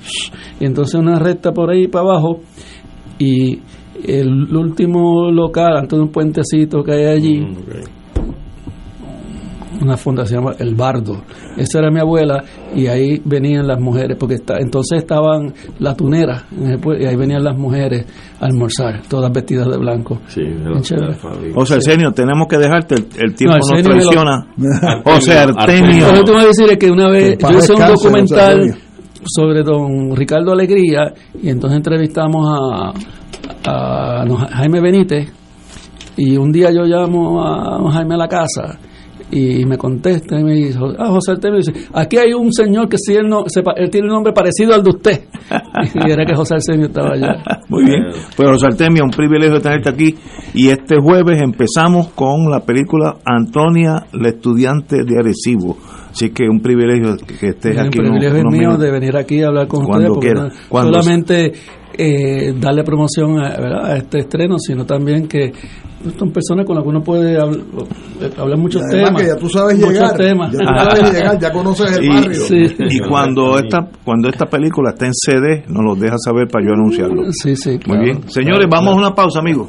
Y entonces una recta por ahí para abajo y el último local, antes de un puentecito que hay allí, una fundación se llama El Bardo. Esa era mi abuela y ahí venían las mujeres, porque está, entonces estaban la tunera en el pue- y ahí venían las mujeres a almorzar, todas vestidas de blanco. Sí, familia. José Arsenio, tenemos que dejarte, el, el tiempo No, nos me lo- traiciona. José Artemio. Lo que te voy a decir es que una vez yo hice un documental sobre don Ricardo Alegría y entonces entrevistamos a, Jaime Benítez y un día yo llamo a don Jaime a la casa y me contesta y me dice, ah, José Artemio dice, aquí hay un señor que si él, no, se pa- él tiene un nombre parecido al de usted. y era que José Artemio estaba allá. Muy bien. Pues José Artemio, un privilegio tenerte aquí. Y este jueves empezamos con la película Antonia, la estudiante de Arecibo. Así que un privilegio que estés El aquí. privilegio unos- es mío minutos. de venir aquí a hablar con Cuando ustedes, quiera. no Cuando- solamente eh, darle promoción a, este estreno, sino también que son personas con las que uno puede habl- hablar muchos Además temas. que ya tú sabes muchos llegar. temas. Ya tú sabes llegar, ya conoces el Y, barrio. Sí. y cuando esta cuando esta película está en CD, nos lo deja saber para yo anunciarlo. Sí, sí, Muy claro. bien. Señores, vamos a una pausa, amigos.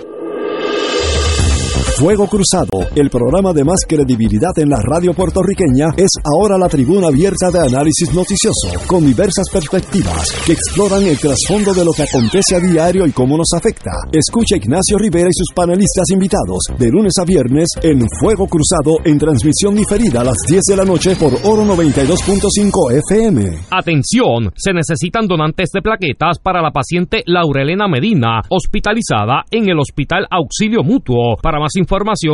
Fuego Cruzado, el programa de más credibilidad en la radio puertorriqueña, es ahora la tribuna abierta de análisis noticioso, con diversas perspectivas que exploran el trasfondo de lo que acontece a diario y cómo nos afecta. Escucha Ignacio Rivera y sus panelistas invitados de lunes a viernes en Fuego Cruzado en transmisión diferida a las 10 de la noche por Oro 92.5 FM. Atención, se necesitan donantes de plaquetas para la paciente Laurelena Medina, hospitalizada en el Hospital Auxilio Mutuo. Para más información,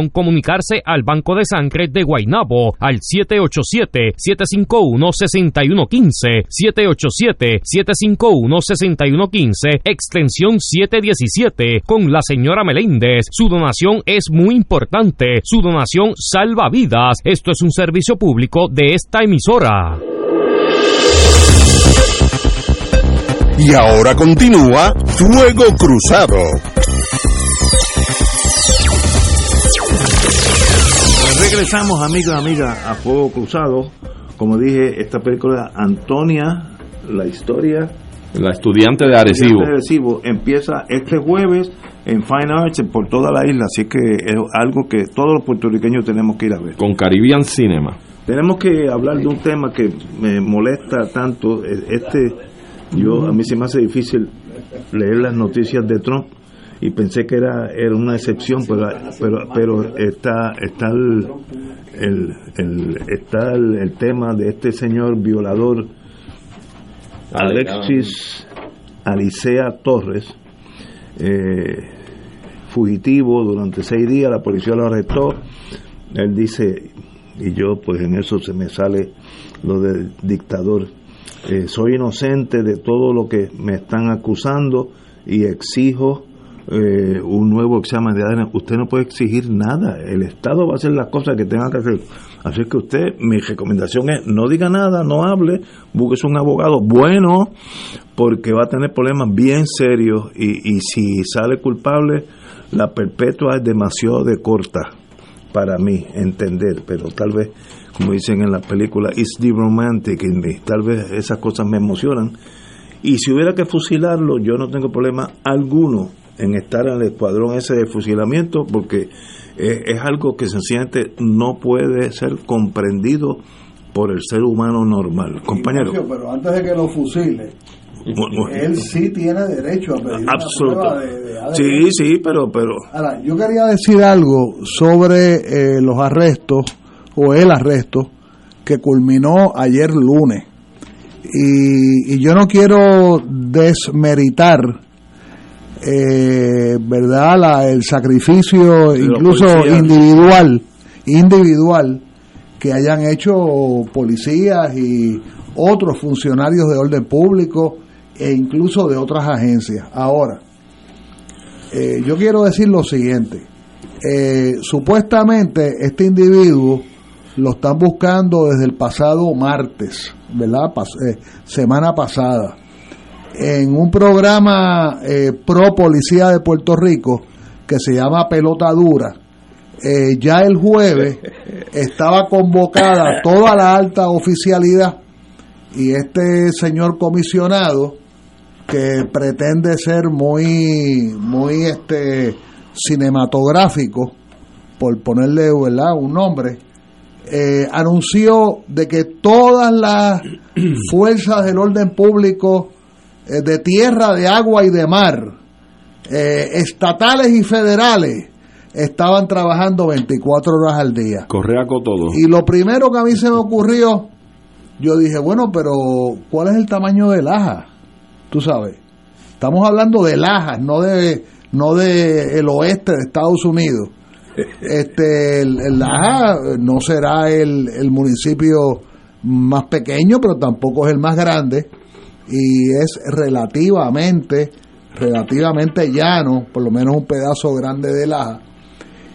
comunicarse al Banco de Sangre de Guaynabo al 787-751-6115, 787-751-6115, extensión 717, con la señora Meléndez. Su donación es muy importante. Su donación salva vidas. Esto es un servicio público de esta emisora. Y ahora continúa Fuego Cruzado. Regresamos, amigos y amigas, a Fuego Cruzado. Como dije, esta película, Antonia, la historia. La estudiante de Arecibo. De Arecibo empieza este jueves en Fine Arts por toda la isla, así que es algo que todos los puertorriqueños tenemos que ir a ver. Con Caribbean Cinema. Tenemos que hablar de un tema que me molesta tanto. Este, yo a mí se me hace difícil leer las noticias de Trump y pensé que era, era una excepción, pero, pero, pero está, está, el, el, está el, tema de este señor violador, Alexis Alicea Torres, eh, fugitivo durante seis días, la policía lo arrestó, él dice, y yo pues en eso se me sale lo del dictador, eh, soy inocente de todo lo que me están acusando y exijo eh, un nuevo examen de ADN, usted no puede exigir nada. El Estado va a hacer las cosas que tenga que hacer. Así que usted, mi recomendación es no diga nada, no hable, búsquese un abogado bueno, porque va a tener problemas bien serios y, y si sale culpable, la perpetua es demasiado de corta para mí entender, pero tal vez, como dicen en la película, it's the romantic in me, tal vez esas cosas me emocionan. Y si hubiera que fusilarlo, yo no tengo problema alguno en estar en el escuadrón ese de fusilamiento porque es, algo que sencillamente no puede ser comprendido por el ser humano normal. Compañero. Pero antes de que lo fusile, él sí tiene derecho a pedir Absoluto. una de, de. Sí, sí, pero... pero Ahora, yo quería decir algo sobre eh, los arrestos o el arresto que culminó ayer lunes. Y, y yo no quiero desmeritar eh, verdad la, el sacrificio incluso individual individual que hayan hecho policías y otros funcionarios de orden público e incluso de otras agencias. Ahora eh, yo quiero decir lo siguiente. Eh, supuestamente este individuo lo están buscando desde el pasado martes verdad Pas- eh, semana pasada en un programa eh, pro policía de Puerto Rico que se llama Pelota Dura. Eh, ya el jueves estaba convocada toda la alta oficialidad y este señor comisionado que pretende ser muy muy este cinematográfico por ponerle ¿verdad? un nombre eh, anunció de que todas las fuerzas del orden público eh, de tierra, de agua y de mar, eh, estatales y federales, estaban trabajando 24 horas al día. Correa con todo. Y lo primero que a mí se me ocurrió, yo dije, bueno, pero ¿cuál es el tamaño de laja? Tú sabes, estamos hablando de lajas, no de no de el oeste de Estados Unidos. Este, el, el Laja no será el, el municipio más pequeño, pero tampoco es el más grande. Y es relativamente, relativamente llano, por lo menos un pedazo grande de laja.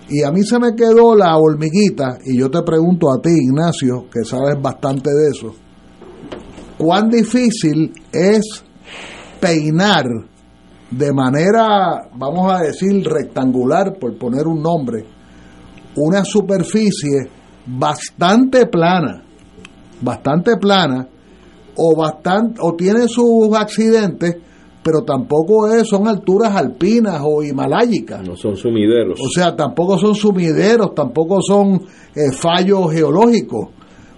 Y a mí se me quedó la hormiguita, y yo te pregunto a ti, Ignacio, que sabes bastante de eso, ¿cuán difícil es peinar de manera, vamos a decir, rectangular, por poner un nombre, una superficie bastante plana, bastante plana, o bastante, o tiene sus accidentes, pero tampoco es, son alturas alpinas o himalayicas. No son sumideros. O sea, tampoco son sumideros, tampoco son eh, fallos geológicos.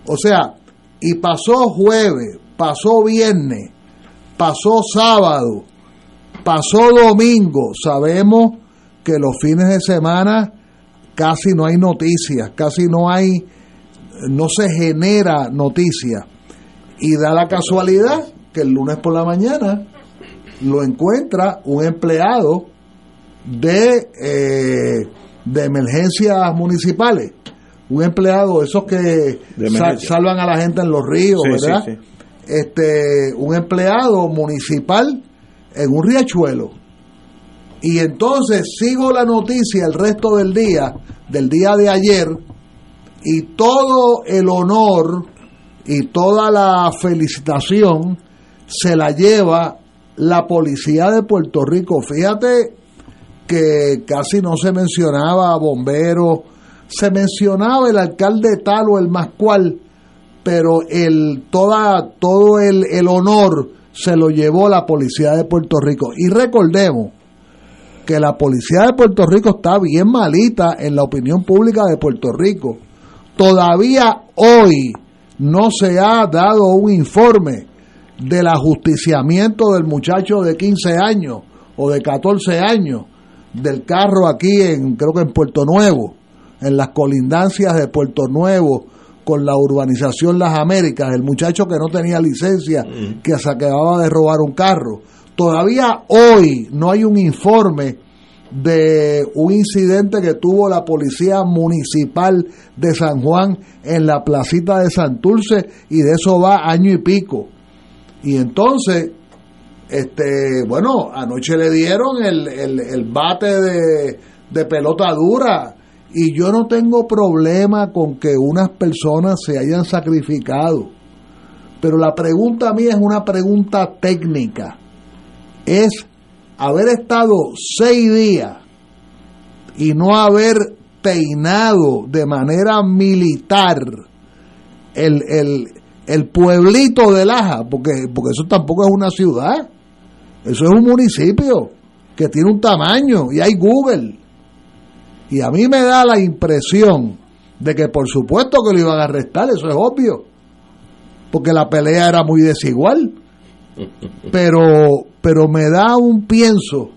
O sea, y pasó jueves, pasó viernes, pasó sábado, pasó domingo. Sabemos que los fines de semana casi no hay noticias, casi no hay, no se genera noticias. Y da la casualidad que el lunes por la mañana lo encuentra un empleado de, eh, de emergencias municipales. Un empleado, esos que sal- salvan a la gente en los ríos, Sí, sí, ¿verdad? sí. Este, un empleado municipal en un riachuelo. Y entonces sigo la noticia el resto del día, del día de ayer, y todo el honor y toda la felicitación se la lleva la policía de Puerto Rico. Fíjate que casi no se mencionaba bomberos, se mencionaba el alcalde tal o el más cual, pero el toda todo el, el honor se lo llevó la policía de Puerto Rico. Y recordemos que la policía de Puerto Rico está bien malita en la opinión pública de Puerto Rico. Todavía hoy no se ha dado un informe del ajusticiamiento del muchacho de 15 años o de 14 años del carro aquí en creo que en Puerto Nuevo, en las colindancias de Puerto Nuevo con la urbanización Las Américas, el muchacho que no tenía licencia, que se acababa de robar un carro. Todavía hoy no hay un informe de un incidente que tuvo la policía municipal de San Juan en la placita de Santurce y de eso va año y pico. Y entonces, este, bueno, anoche le dieron el, el, el bate de, de pelota dura y yo no tengo problema con que unas personas se hayan sacrificado. Pero la pregunta mía es una pregunta técnica. Es haber estado seis días y no haber peinado de manera militar el, el, el pueblito de Laja, porque, porque eso tampoco es una ciudad, eso es un municipio que tiene un tamaño y hay Google. Y a mí me da la impresión de que por supuesto que lo iban a arrestar, eso es obvio, porque la pelea era muy desigual pero pero me da un pienso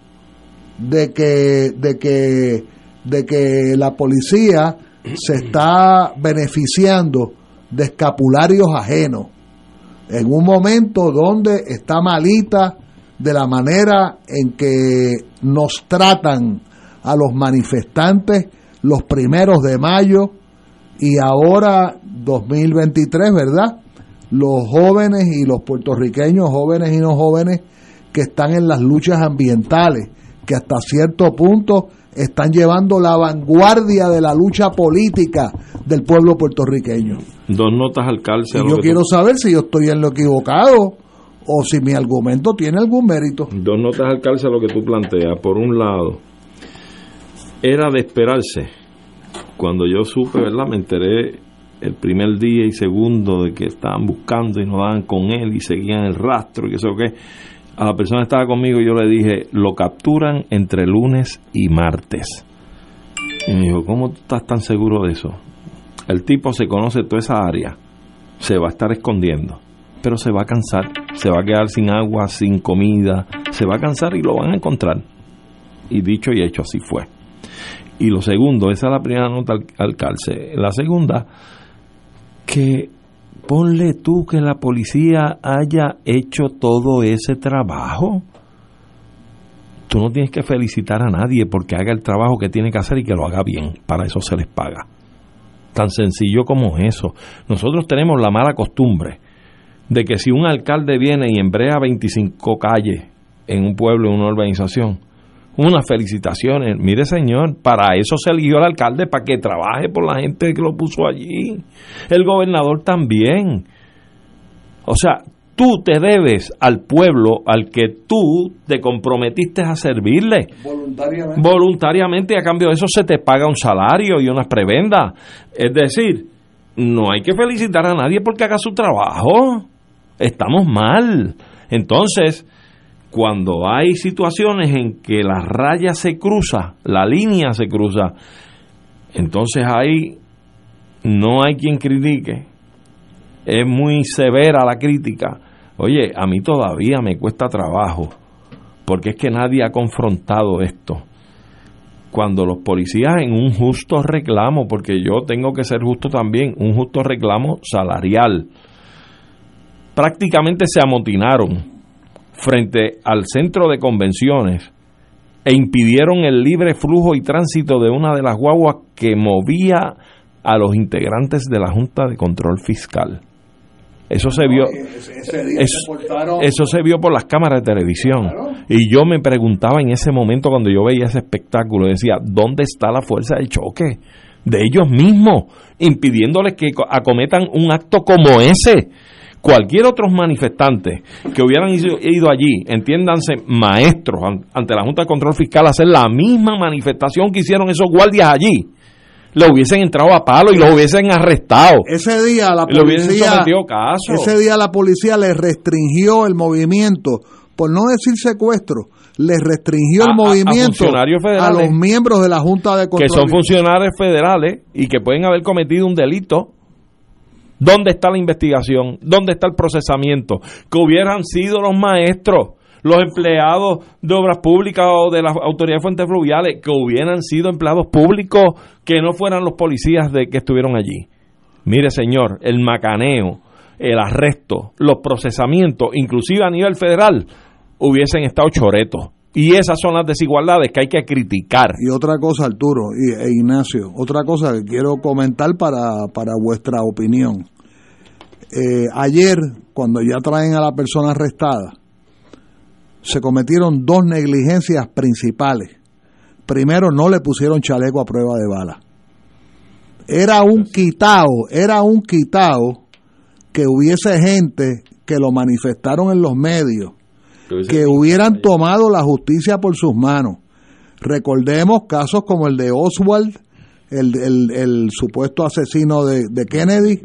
de que de que de que la policía se está beneficiando de escapularios ajenos en un momento donde está malita de la manera en que nos tratan a los manifestantes los primeros de mayo y ahora 2023, ¿verdad? Los jóvenes y los puertorriqueños, jóvenes y no jóvenes, que están en las luchas ambientales, que hasta cierto punto están llevando la vanguardia de la lucha política del pueblo puertorriqueño. Dos notas al calce. a Y yo quiero saber si yo estoy en lo equivocado o si mi argumento tiene algún mérito. Dos notas al calce a lo que tú planteas. Por un lado, era de esperarse. Cuando yo supe, ¿verdad? Me enteré el primer día y segundo de que estaban buscando y no daban con él y seguían el rastro y que sé qué. A la persona que estaba conmigo yo le dije, lo capturan entre lunes y martes. Y me dijo, ¿cómo estás tan seguro de eso? El tipo se conoce toda esa área, se va a estar escondiendo, pero se va a cansar, se va a quedar sin agua, sin comida, se va a cansar y lo van a encontrar. Y dicho y hecho, así fue. Y lo segundo, esa es la primera nota al, al. La segunda, que ponle tú que la policía haya hecho todo ese trabajo. Tú no tienes que felicitar a nadie porque haga el trabajo que tiene que hacer y que lo haga bien. Para eso se les paga. Tan sencillo como eso. Nosotros tenemos la mala costumbre de que si un alcalde viene y embrea 25 calles en un pueblo, en una urbanización, unas felicitaciones. Mire, señor, para eso se eligió el alcalde, para que trabaje por la gente que lo puso allí. El gobernador también. O sea, tú te debes al pueblo al que tú te comprometiste a servirle. Voluntariamente. Voluntariamente, y a cambio de eso se te paga un salario y unas prebendas. Es decir, no hay que felicitar a nadie porque haga su trabajo. Estamos mal. Entonces, cuando hay situaciones en que la raya se cruza, la línea se cruza, entonces ahí no hay quien critique. Es muy severa la crítica. Oye, a mí todavía me cuesta trabajo, porque es que nadie ha confrontado esto. Cuando los policías en un justo reclamo, porque yo tengo que ser justo también, un justo reclamo salarial, prácticamente se amotinaron frente al centro de convenciones e impidieron el libre flujo y tránsito de una de las guaguas que movía a los integrantes de la Junta de Control Fiscal. Eso se vio eso, eso se vio por las cámaras de televisión. Y yo me preguntaba en ese momento cuando yo veía ese espectáculo, decía, ¿dónde está la fuerza del choque? De ellos mismos, impidiéndoles que acometan un acto como ese cualquier otro manifestante que hubieran ido allí, entiéndanse, maestros ante la Junta de Control Fiscal, a hacer la misma manifestación que hicieron esos guardias allí, le hubiesen entrado a palo y lo hubiesen arrestado. Ese día la policía, ese día la policía le restringió el movimiento, por no decir secuestro, le restringió el movimiento a, los miembros de la Junta de Control. Que son funcionarios federales y que pueden haber cometido un delito ¿Dónde está la investigación? ¿Dónde está el procesamiento? Que hubieran sido los maestros, los empleados de obras públicas o de las autoridades de fuentes fluviales, que hubieran sido empleados públicos, que no fueran los policías de que estuvieron allí. Mire, señor, el macaneo, el arresto, los procesamientos, inclusive a nivel federal, hubiesen estado choretos. Y esas son las desigualdades que hay que criticar. Y otra cosa, Arturo y, e Ignacio, otra cosa que quiero comentar para, para vuestra opinión. Eh, ayer, cuando ya traen a la persona arrestada, se cometieron dos negligencias principales. Primero, no le pusieron chaleco a prueba de bala. Era un quitao, era un quitao que hubiese gente que lo manifestaron en los medios que hubieran tomado la justicia por sus manos. Recordemos casos como el de Oswald, el, el, supuesto asesino de, de, Kennedy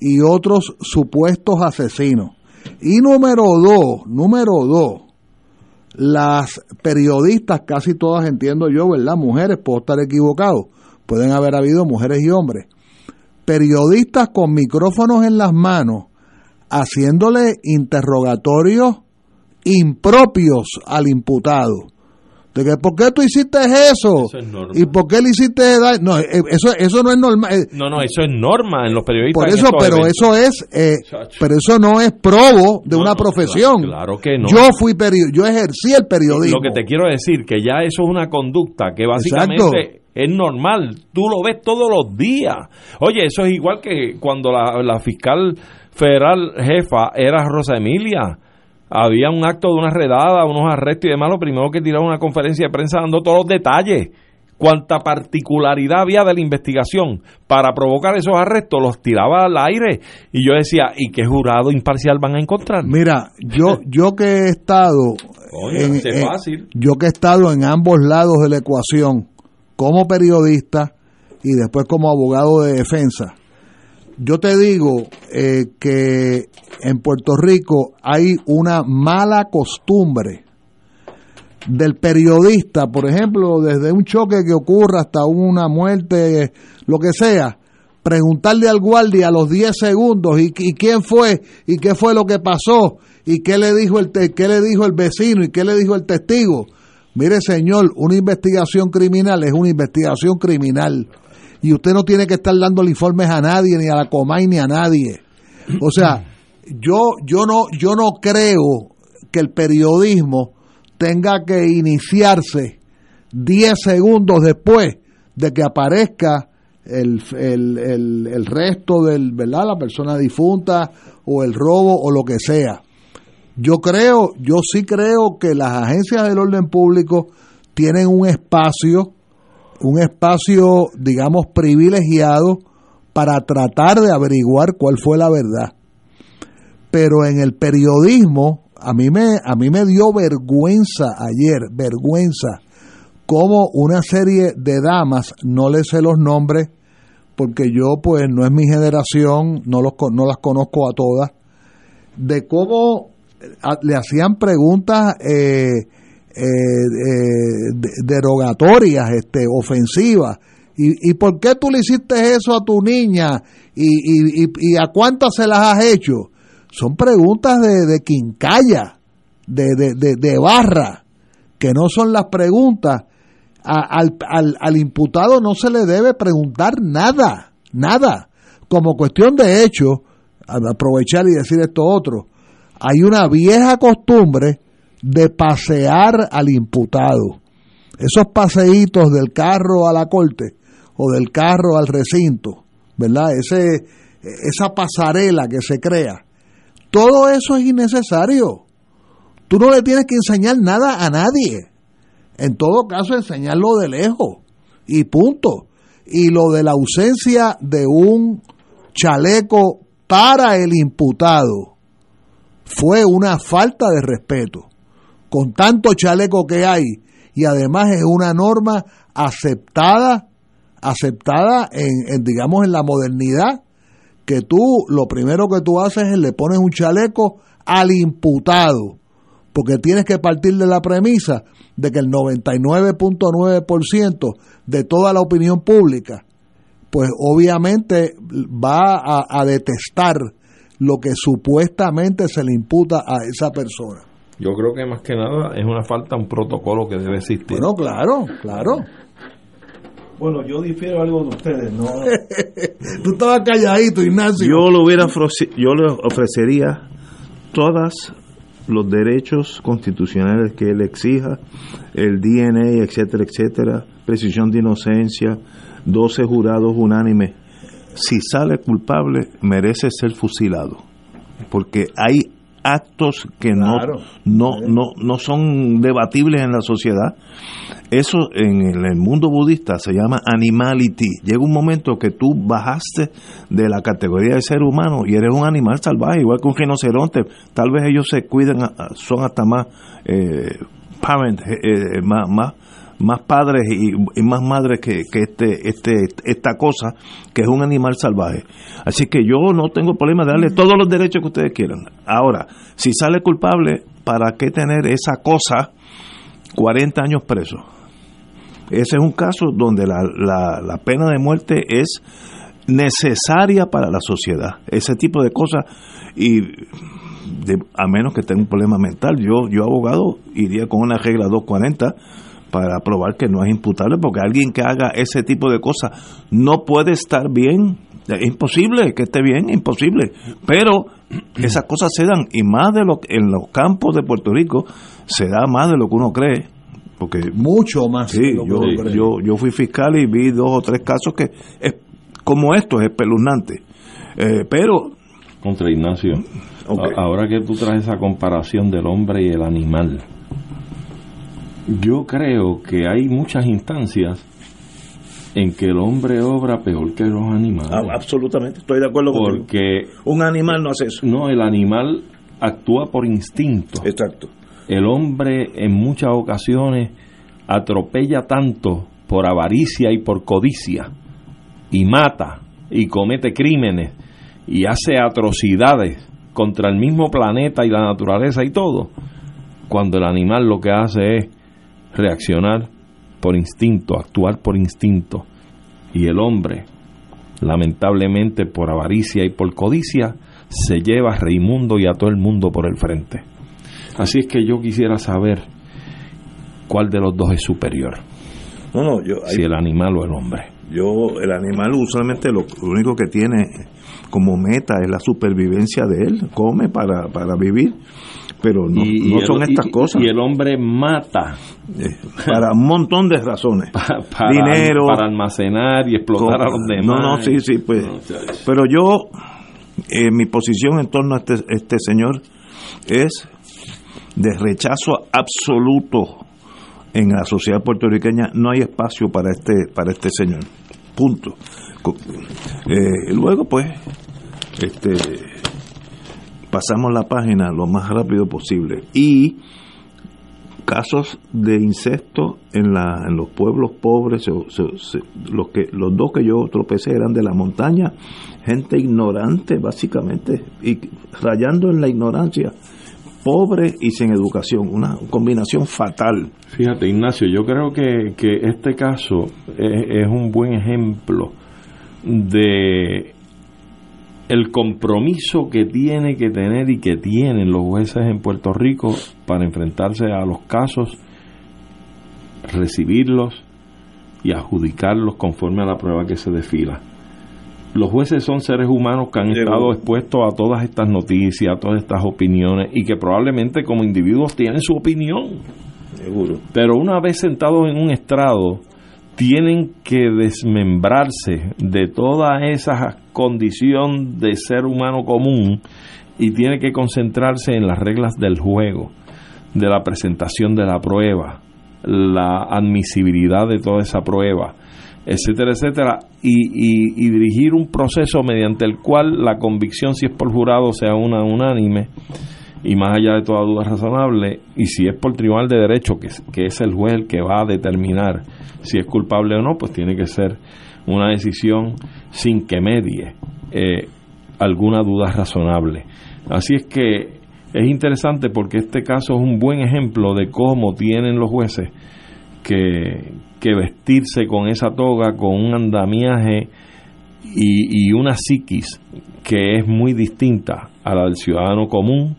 y otros supuestos asesinos. Y número dos, número dos, las periodistas, casi todas entiendo yo, ¿verdad? Mujeres, puedo estar equivocado, pueden haber habido mujeres y hombres. Periodistas con micrófonos en las manos, haciéndole interrogatorios impropios al imputado. De que, ¿por qué tú hiciste eso? ¿Y por qué le hiciste No, eh, eso, eso no es normal. Eh. No, no, eso es norma en los periodistas. Por eso, pero eso es, eh, pero eso no es probo de una profesión. Claro, que no. Yo fui yo ejercí el periodismo. Lo que te quiero decir, que ya eso es una conducta que básicamente es normal. Tú lo ves todos los días. Oye, eso es igual que cuando la, la fiscal federal jefa era Rosa Emilia había un acto de una redada, unos arrestos y demás, lo primero que tiraba una conferencia de prensa dando todos los detalles. Cuánta particularidad había de la investigación para provocar esos arrestos, los tiraba al aire. Y yo decía, ¿y qué jurado imparcial van a encontrar? Mira, yo, yo que he estado. en, fácil. yo que he estado en ambos lados de la ecuación, como periodista y después como abogado de defensa yo te digo eh, que en Puerto Rico hay una mala costumbre del periodista, por ejemplo, desde un choque que ocurra hasta una muerte, lo que sea, preguntarle al guardia a los 10 segundos y, quién fue y qué fue lo que pasó y qué le dijo el qué le dijo el vecino y qué le dijo el testigo. Mire, señor, una investigación criminal es una investigación criminal y usted no tiene que estar dando informes a nadie, ni a la Comay, ni a nadie. O sea, yo, yo, no, yo no creo que el periodismo tenga que iniciarse 10 segundos después de que aparezca el, el, el, el resto del, ¿verdad? La persona difunta o el robo o lo que sea. Yo creo, yo sí creo que las agencias del orden público tienen un espacio, un espacio, digamos, privilegiado para tratar de averiguar cuál fue la verdad. Pero en el periodismo, a mí me, a mí me dio vergüenza ayer, vergüenza, como una serie de damas, no les sé los nombres, porque yo pues no es mi generación, no, los, no las conozco a todas, de cómo le hacían preguntas eh, eh, derogatorias, este, ofensivas. ¿Y, ¿Y por qué tú le hiciste eso a tu niña? ¿Y, y, y a cuántas se las has hecho? Son preguntas de, de quincalla, de, de, de, barra, que no son las preguntas. al, al, al imputado no se le debe preguntar nada, nada. Como cuestión de hecho, aprovechar y decir esto otro, hay una vieja costumbre de pasear al imputado. Esos paseitos del carro a la corte o del carro al recinto, ¿verdad? Ese, esa pasarela que se crea. Todo eso es innecesario. Tú no le tienes que enseñar nada a nadie. En todo caso, enseñarlo de lejos. Y punto. Y lo de la ausencia de un chaleco para el imputado fue una falta de respeto. Con tanto chaleco que hay y además es una norma aceptada, aceptada en, digamos en la modernidad, que tú lo primero que tú haces es le pones un chaleco al imputado, porque tienes que partir de la premisa de que el 99.9% de toda la opinión pública, pues obviamente va a detestar lo que supuestamente se le imputa a esa persona. Yo creo que más que nada es una falta, un protocolo que debe existir. Bueno, claro, claro. Bueno, yo difiero algo de ustedes, ¿no? Tú estabas calladito, Ignacio. Yo le hubiera yo le ofrecería todos los derechos constitucionales que él exija, el DNA, etcétera, etcétera, precisión de inocencia, 12 jurados unánimes si sale culpable, merece ser fusilado. Porque hay actos que no, no, no, no son debatibles en la sociedad. Eso en el mundo budista se llama animality. Llega un momento que tú bajaste de la categoría de ser humano y eres un animal salvaje, igual que un rinoceronte. Tal vez ellos se cuiden, son hasta más eh, parent, eh, eh, más, más más padres y, más madres que, este, este, esta cosa, que es un animal salvaje. Así que yo no tengo problema de darle todos los derechos que ustedes quieran. Ahora, si sale culpable, ¿para qué tener esa cosa 40 años preso? Ese es un caso donde la, la, la pena de muerte es necesaria para la sociedad. Ese tipo de cosas y a menos que tenga un problema mental. Yo, yo abogado, iría con una regla 240 para probar que no es imputable, porque alguien que haga ese tipo de cosas no puede estar bien. Es imposible que esté bien, imposible. Pero esas cosas se dan, y más de lo en los campos de Puerto Rico, se da más de lo que uno cree. Porque, Mucho más. Sí, yo, yo, yo, fui fiscal y vi dos o tres casos que, es, como esto, es espeluznante. Eh, pero. Contra Ignacio, ahora que tú traes esa comparación del hombre y el animal, yo creo que hay muchas instancias en que el hombre obra peor que los animales. Ah, absolutamente, estoy de acuerdo con Porque un animal no hace eso. No, el animal actúa por instinto. Exacto. El hombre en muchas ocasiones atropella tanto por avaricia y por codicia y mata y comete crímenes y hace atrocidades contra el mismo planeta y la naturaleza y todo, cuando el animal lo que hace es reaccionar por instinto, actuar por instinto. Y el hombre, lamentablemente por avaricia y por codicia, se lleva a Reimundo y a todo el mundo por el frente. Así es que yo quisiera saber cuál de los dos es superior. No, no, yo, si el animal o el hombre. Yo, el animal usualmente lo, único que tiene como meta es la supervivencia de él, come para, para vivir pero no, Y- no y el- son estas y- cosas. Y el hombre mata Eh, para un montón de razones. para, Dinero. para almacenar y explotar a los demás. No, no, sí, sí, pues. Pero yo, eh, mi posición en torno a este, este señor es de rechazo absoluto en la sociedad puertorriqueña. No hay espacio para este, para este señor. Punto. Eh, luego, pues, este, pasamos la página lo más rápido posible. Y casos de incesto en, la, en los pueblos pobres, los, que, los dos que yo tropecé eran de la montaña, gente ignorante básicamente, y rayando en la ignorancia, pobre y sin educación, una combinación fatal. Fíjate, Ignacio, yo creo que, que este caso es un buen ejemplo de el compromiso que tiene que tener y que tienen los jueces en Puerto Rico para enfrentarse a los casos, recibirlos y adjudicarlos conforme a la prueba que se desfila. Los jueces son seres humanos que han estado expuestos a todas estas noticias, a todas estas opiniones y que probablemente como individuos tienen su opinión. Seguro. Pero una vez sentados en un estrado, tienen que desmembrarse de toda esa condición de ser humano común y tiene que concentrarse en las reglas del juego, de la presentación de la prueba, la admisibilidad de toda esa prueba, etcétera, etcétera, y, y- y dirigir un proceso mediante el cual la convicción, si es por jurado, sea una unánime y más allá de toda duda razonable, y si es por tribunal de derecho, que, que es el juez el que va a determinar si es culpable o no, pues tiene que ser una decisión sin que medie eh, alguna duda razonable. Así es que es interesante porque este caso es un buen ejemplo de cómo tienen los jueces que, vestirse con esa toga, con un andamiaje y, y una psiquis que es muy distinta a la del ciudadano común,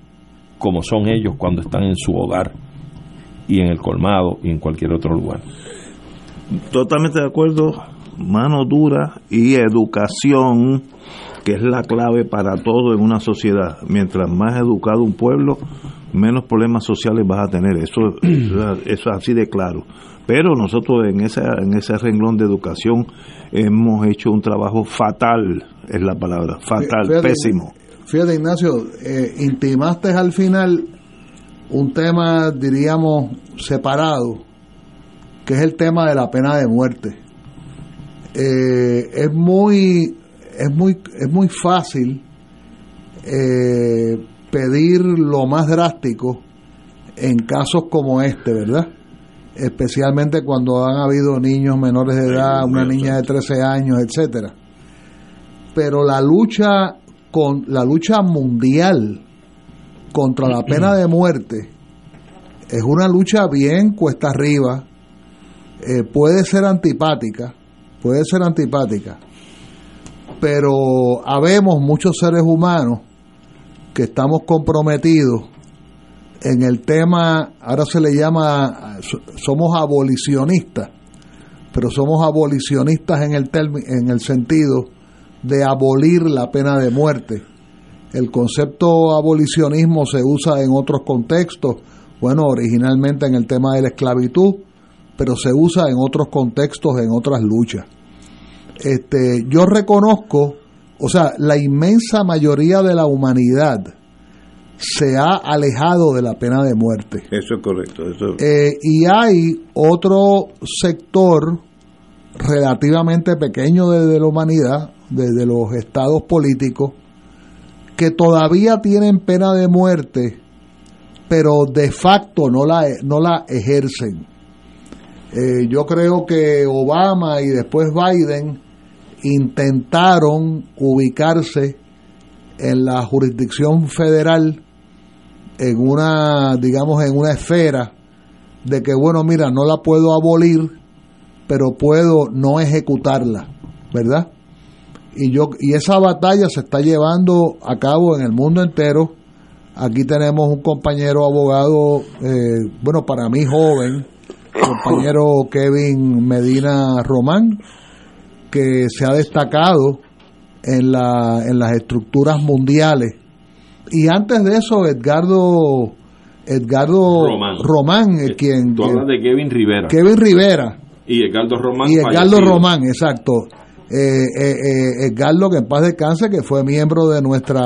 como son ellos cuando están en su hogar y en el colmado y en cualquier otro lugar. Totalmente de acuerdo, mano dura y educación, que es la clave para todo en una sociedad. Mientras más educado un pueblo, menos problemas sociales vas a tener. Eso, eso es así de claro. Pero nosotros en ese, en ese renglón de educación hemos hecho un trabajo fatal, es la palabra, fatal, Fíjate, pésimo. Fíjate, Ignacio, eh, intimaste al final un tema, diríamos, separado, que es el tema de la pena de muerte. Eh, es muy es muy es muy fácil eh, pedir lo más drástico en casos como este, ¿verdad? Especialmente cuando han habido niños menores de edad, una niña de 13 años, etcétera. Pero la lucha con la lucha mundial contra la pena de muerte es una lucha bien cuesta arriba, eh, puede ser antipática, puede ser antipática, pero habemos muchos seres humanos que estamos comprometidos en el tema, ahora se le llama, so- somos abolicionistas, pero somos abolicionistas en el, en el sentido de abolir la pena de muerte. El concepto abolicionismo se usa en otros contextos, bueno, originalmente en el tema de la esclavitud, pero se usa en otros contextos, en otras luchas. Este, yo reconozco, o sea, la inmensa mayoría de la humanidad se ha alejado de la pena de muerte. Eso es correcto. Eso, Eh, y hay otro sector relativamente pequeño de, de la humanidad, desde los estados políticos, que todavía tienen pena de muerte, pero de facto no la, no la ejercen. Eh, yo creo que Obama y después Biden intentaron ubicarse en la jurisdicción federal en una, digamos, en una esfera de que, bueno, mira, no la puedo abolir, pero puedo no ejecutarla, ¿verdad? Y, yo, y esa batalla se está llevando a cabo en el mundo entero. Aquí tenemos un compañero abogado, eh, bueno, para mí joven, compañero Kevin Medina Román, que se ha destacado en, la, en las estructuras mundiales. Y antes de eso, Edgardo Edgardo Román. Román, eh, quien, Tú hablas de Kevin Rivera. Kevin Rivera Y Edgardo Román. y Edgardo fallecido. Román, exacto. Eh, eh, eh, Edgardo, que en paz descanse, que fue miembro de nuestra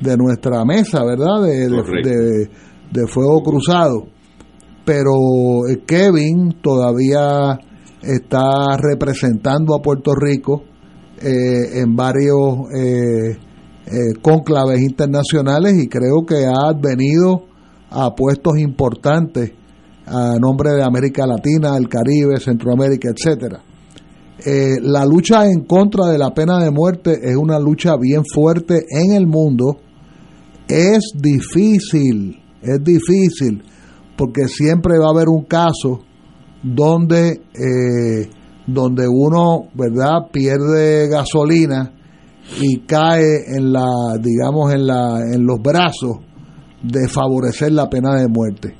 de nuestra mesa, ¿verdad? De, de- de Fuego Cruzado. Pero eh, Kevin todavía está representando a Puerto Rico eh, en varios eh, eh, cónclaves internacionales y creo que ha venido a puestos importantes a nombre de América Latina, el Caribe, Centroamérica, etcétera. La lucha en contra de la pena de muerte es una lucha bien fuerte en el mundo. Es difícil, es difícil, porque siempre va a haber un caso donde, eh, donde uno, ¿verdad?, pierde gasolina y cae en la, digamos, en la, en los brazos de favorecer la pena de muerte.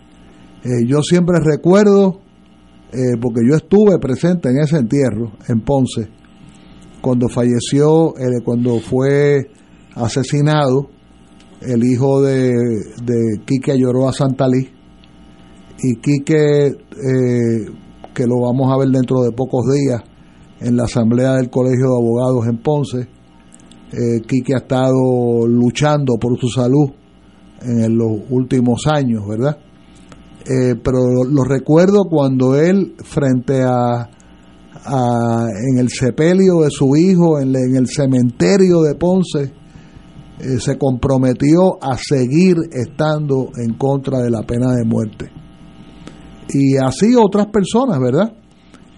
Eh, yo siempre recuerdo, eh, porque yo estuve presente en ese entierro en Ponce, cuando falleció, cuando fue asesinado el hijo de, de Quique Ayoroa Santalí, y Quique, eh, que lo vamos a ver dentro de pocos días en la asamblea del Colegio de Abogados en Ponce, eh, Quique ha estado luchando por su salud en los últimos años, ¿verdad? Eh, pero lo, recuerdo cuando él, frente a, a- en el sepelio de su hijo, en, en el cementerio de Ponce, eh, se comprometió a seguir estando en contra de la pena de muerte. Y así otras personas, ¿verdad?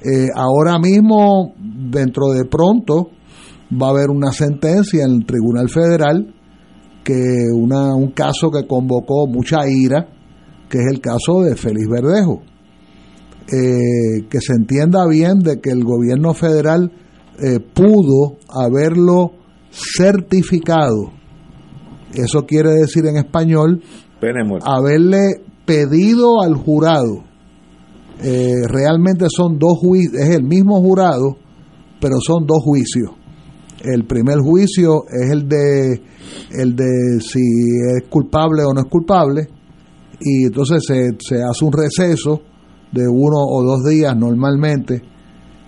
Eh, ahora mismo, dentro de pronto, va a haber una sentencia en el Tribunal Federal que una, un caso que convocó mucha ira, que es el caso de Félix Verdejo. Eh, que se entienda bien de que el gobierno federal eh, pudo haberlo certificado. Eso quiere decir en español haberle pedido al jurado. Eh, realmente son dos juicios, es el mismo jurado, pero son dos juicios. El primer juicio es el de el de si es culpable o no es culpable y entonces se, se hace un receso de uno o dos días normalmente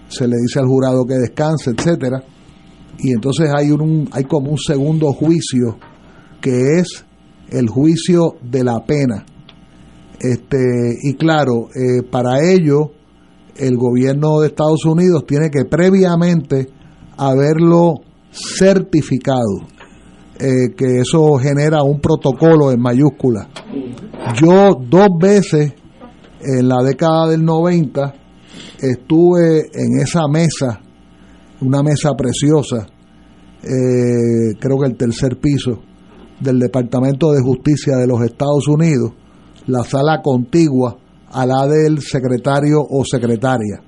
se le dice al jurado que descanse etcétera y entonces hay un hay como un segundo juicio que es el juicio de la pena este y claro eh, para ello el gobierno de Estados Unidos tiene que previamente haberlo certificado eh, que eso genera un protocolo en mayúscula. Yo dos veces en la década del 90 estuve en esa mesa una mesa preciosa eh, creo que el tercer piso del Departamento de Justicia de los Estados Unidos, la sala contigua a la del secretario o secretaria.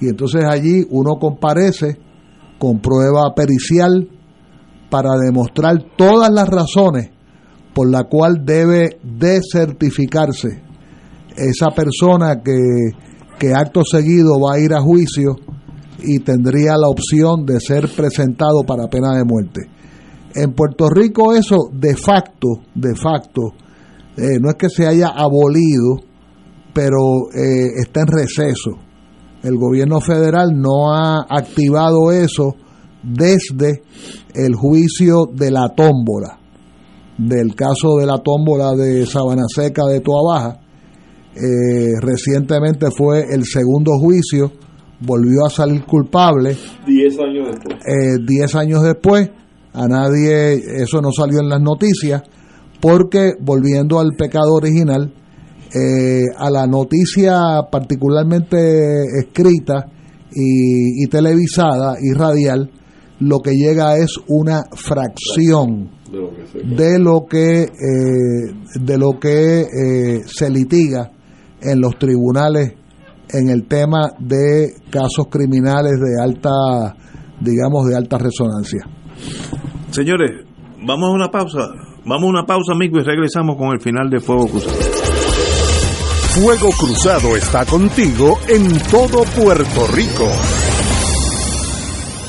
Y entonces allí uno comparece con prueba pericial para demostrar todas las razones por la cual debe desertificarse esa persona que, que acto seguido va a ir a juicio y tendría la opción de ser presentado para pena de muerte. En Puerto Rico eso de facto, de facto, eh, no es que se haya abolido, pero eh, está en receso. El gobierno federal no ha activado eso desde el juicio de la tómbola, del caso de la tómbola de Sabana Seca de Toa Baja. Eh, recientemente fue el segundo juicio, volvió a salir culpable Diez años después. eh, 10 años después, a nadie, eso no salió en las noticias, porque volviendo al pecado original, eh, a la noticia particularmente escrita y, y televisada y radial, lo que llega es una fracción De lo que sé. de lo que eh, de lo que eh, se litiga en los tribunales en el tema de casos criminales de alta digamos de alta resonancia Señores, vamos a una pausa. Vamos a una pausa, amigo, y regresamos con el final de Fuego Cruzado. Fuego Cruzado está contigo en todo Puerto Rico.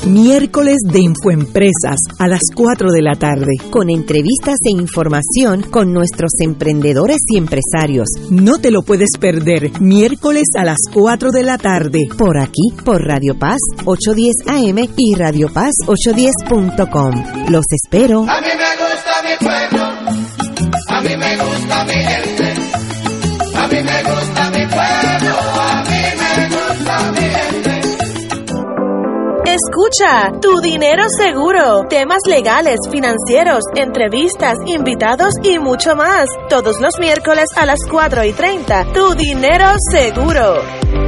Miércoles de Infoempresas a las 4 de la tarde, con entrevistas e información con nuestros emprendedores y empresarios. No te lo puedes perder, miércoles a las 4 de la tarde, por aquí, por Radio Paz 810 AM y Radio Paz 810.com. Los espero. A pueblo, a mí me gusta mi gente, a mí me gusta mi pueblo, a mí me gusta mi gente. Escucha, tu dinero seguro, temas legales, financieros, entrevistas, invitados y mucho más. Todos los miércoles a las 4 y 30. Tu dinero seguro.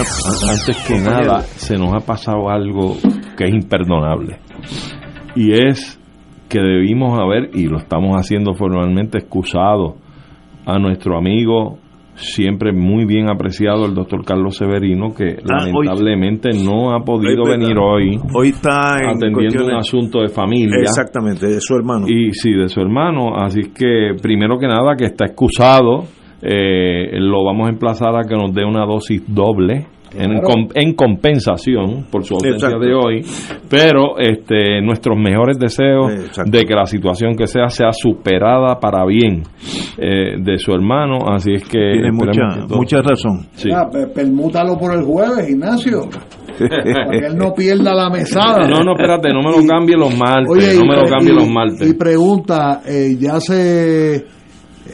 Antes que nada, se nos ha pasado algo que es imperdonable. Y es que debimos haber, y lo estamos haciendo formalmente, excusado a nuestro amigo, siempre muy bien apreciado, el doctor Carlos Severino, que Ah, hoy- lamentablemente no ha podido venir hoy. Hoy está en atendiendo un asunto de familia. Exactamente, de su hermano. Y sí, de su hermano. Así que, primero que nada, que está excusado. Eh, lo vamos a emplazar a que nos dé una dosis doble. En, Claro. com- en compensación por su ausencia Exacto. de hoy, pero este nuestros mejores deseos de que la situación que sea sea superada para bien eh, de su hermano, así es que Tiene mucha, que mucha razón. Sí. Ah, pe- permútalo por el jueves, Ignacio. para que él no pierda la mesada. No, no, espérate, no me lo cambie los martes, Oye, no y me lo cambie y- los martes. Y pregunta, eh, ya se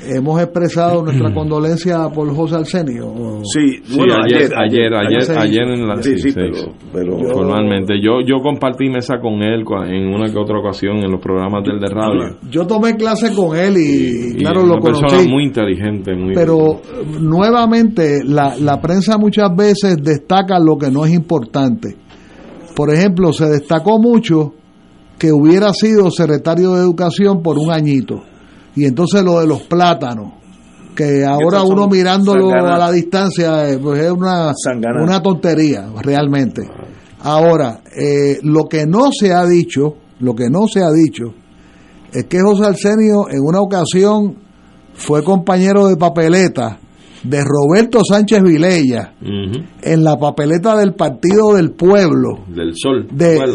hemos expresado nuestra condolencia por José Arsenio. Sí, Sí, ayer, ayer, ayer, ayer, hizo. en la Sí, sí, pero- pero- formalmente. Yo, yo compartí mesa con él en una que otra ocasión en los programas del de radio. Yo tomé clase con él y, Y claro, una lo persona conocí. muy inteligente, muy Pero nuevamente la, la prensa muchas veces destaca lo que no es importante. Por ejemplo, se destacó mucho que hubiera sido secretario de Educación por un añito. Y entonces lo de los plátanos, que ahora uno mirándolo a la distancia eh, pues es una, una tontería, realmente. Ahora, eh, lo que no se ha dicho, lo que no se ha dicho, es que José Arsenio en una ocasión fue compañero de papeleta de Roberto Sánchez Vilella en la papeleta del Partido del Pueblo, del sol.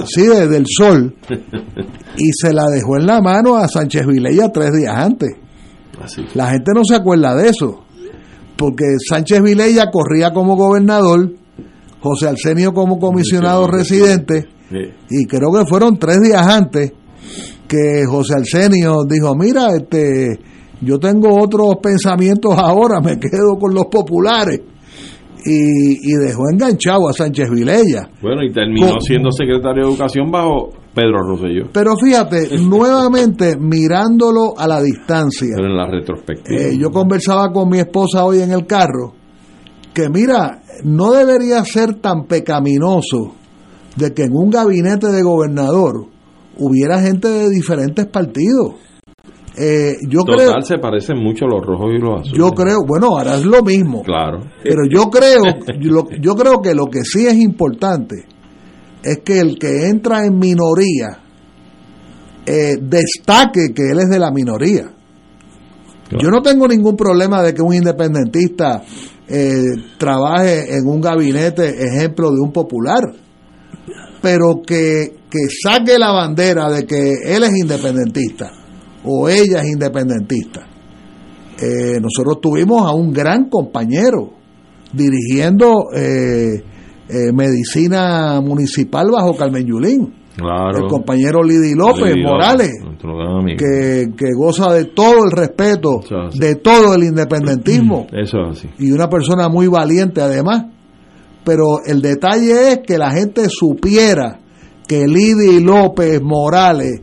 sí, de- del Sol, y se la dejó en la mano a Sánchez Vilella tres días antes. Así. La gente no se acuerda de eso, porque Sánchez Vilella corría como gobernador, José Arsenio como comisionado residente, Sí. y creo que fueron tres días antes que José Arsenio dijo, mira, este, yo tengo otros pensamientos ahora, me quedo con los populares. Y, y dejó enganchado a Sánchez Vilella. Bueno, y terminó Con- siendo secretario de Educación bajo Pedro Rosselló. Pero fíjate, nuevamente mirándolo a la distancia, Pero en la retrospectiva. eh, yo conversaba con mi esposa hoy en el carro, que mira, no debería ser tan pecaminoso de que en un gabinete de gobernador hubiera gente de diferentes partidos. Eh, yo Total, creo, se parecen mucho los rojos y los azules. yo creo, bueno, ahora es lo mismo. Claro. Pero yo creo, yo, yo creo que lo que sí es importante es que el que entra en minoría eh, destaque que él es de la minoría. Yo no tengo ningún problema de que un independentista eh, trabaje en un gabinete ejemplo de un popular, pero que, que saque la bandera de que él es independentista o ella es independentista. Eh, nosotros tuvimos a un gran compañero dirigiendo eh, eh, medicina municipal bajo Carmen Yulín. Claro. el compañero Lidy López Morales, que, que goza de todo el respeto, de todo el independentismo, Eso es así. y una persona muy valiente además. Pero el detalle es que la gente supiera que Lidy López Morales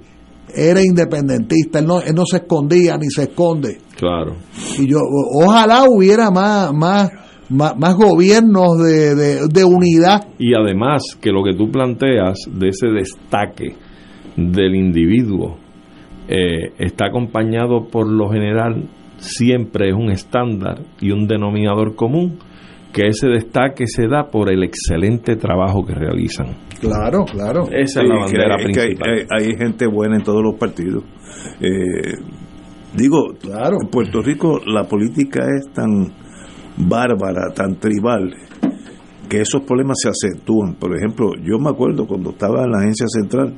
era independentista, él no, él no se escondía ni se esconde. Claro. Y yo, ojalá hubiera más, más, más, más gobiernos de, de, de unidad. Y además que lo que tú planteas de ese destaque del individuo eh, está acompañado por lo general, siempre es un estándar y un denominador común, que ese destaque se da por el excelente trabajo que realizan. Claro, claro. Esa es la que bandera hay- que hay, principal. hay- hay gente buena en todos los partidos. Eh, digo, en Puerto Rico la política es tan bárbara, tan tribal, que esos problemas se acentúan. Por ejemplo, yo me acuerdo cuando estaba en la agencia central,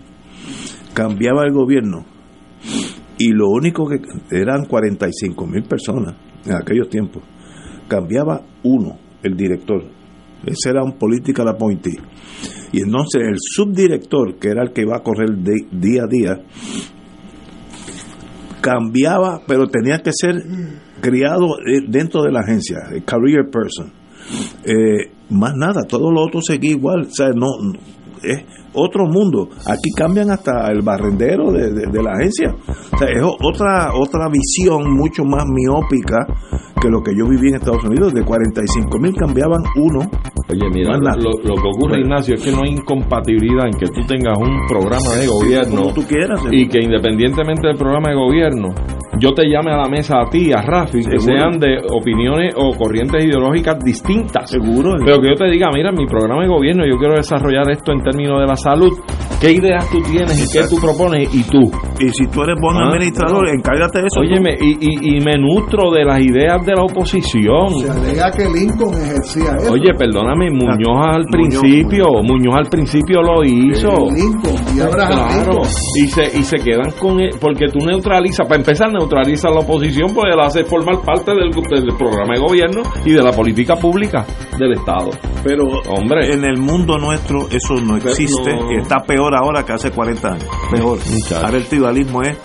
cambiaba el gobierno y lo único que eran 45 mil personas en aquellos tiempos. Cambiaba uno, el director. Ese era un political appointee. Y entonces el subdirector, que era el que iba a correr de- día a día, cambiaba, pero tenía que ser criado eh, dentro de la agencia, el career person. Eh, más nada, todo lo otro seguía igual. O sea, no, no- es otro mundo. Aquí cambian hasta el barrendero de, de- de la agencia. O sea, es otra, otra visión mucho más miópica que lo que yo viví en Estados Unidos. De 45 mil cambiaban uno. Oye, mira, lo, lo que ocurre, Ignacio, es que no hay incompatibilidad en que tú tengas un programa de gobierno Como tú quieras. y que independientemente del programa de gobierno, yo te llame a la mesa a ti, a Rafi, que sean de opiniones o corrientes ideológicas distintas. Seguro. Pero que yo te diga, mira, mi programa de gobierno, yo quiero desarrollar esto en términos de la salud. ¿Qué ideas tú tienes y qué tú propones? Y tú. Y si tú eres buen Ah, administrador, encárgate de eso. Óyeme, y, y, y me nutro de las ideas de la oposición. Se alega que Lincoln ejercía eso. Oye, perdóname, Muñoz al Muñoz, principio, Muñoz al principio lo hizo. Lincoln y Claro, y se, y se quedan con él, porque tú neutralizas, para empezar neutraliza a la oposición, pues él hace formar parte del, del programa de gobierno y de la política pública del Estado. Pero Hombre. en el mundo nuestro eso no existe no. Está peor ahora que hace 40 años. Peor. Muchacho. Ahora el tribalismo es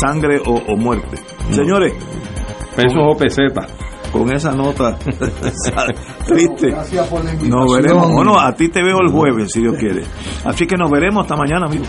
sangre o, o muerte. Señores, Pesos o pesetas. con esa nota triste, Gracias por la invitación. nos veremos. Bueno, a ti te veo el jueves, si Dios quiere. Así que nos veremos hasta mañana, amigos.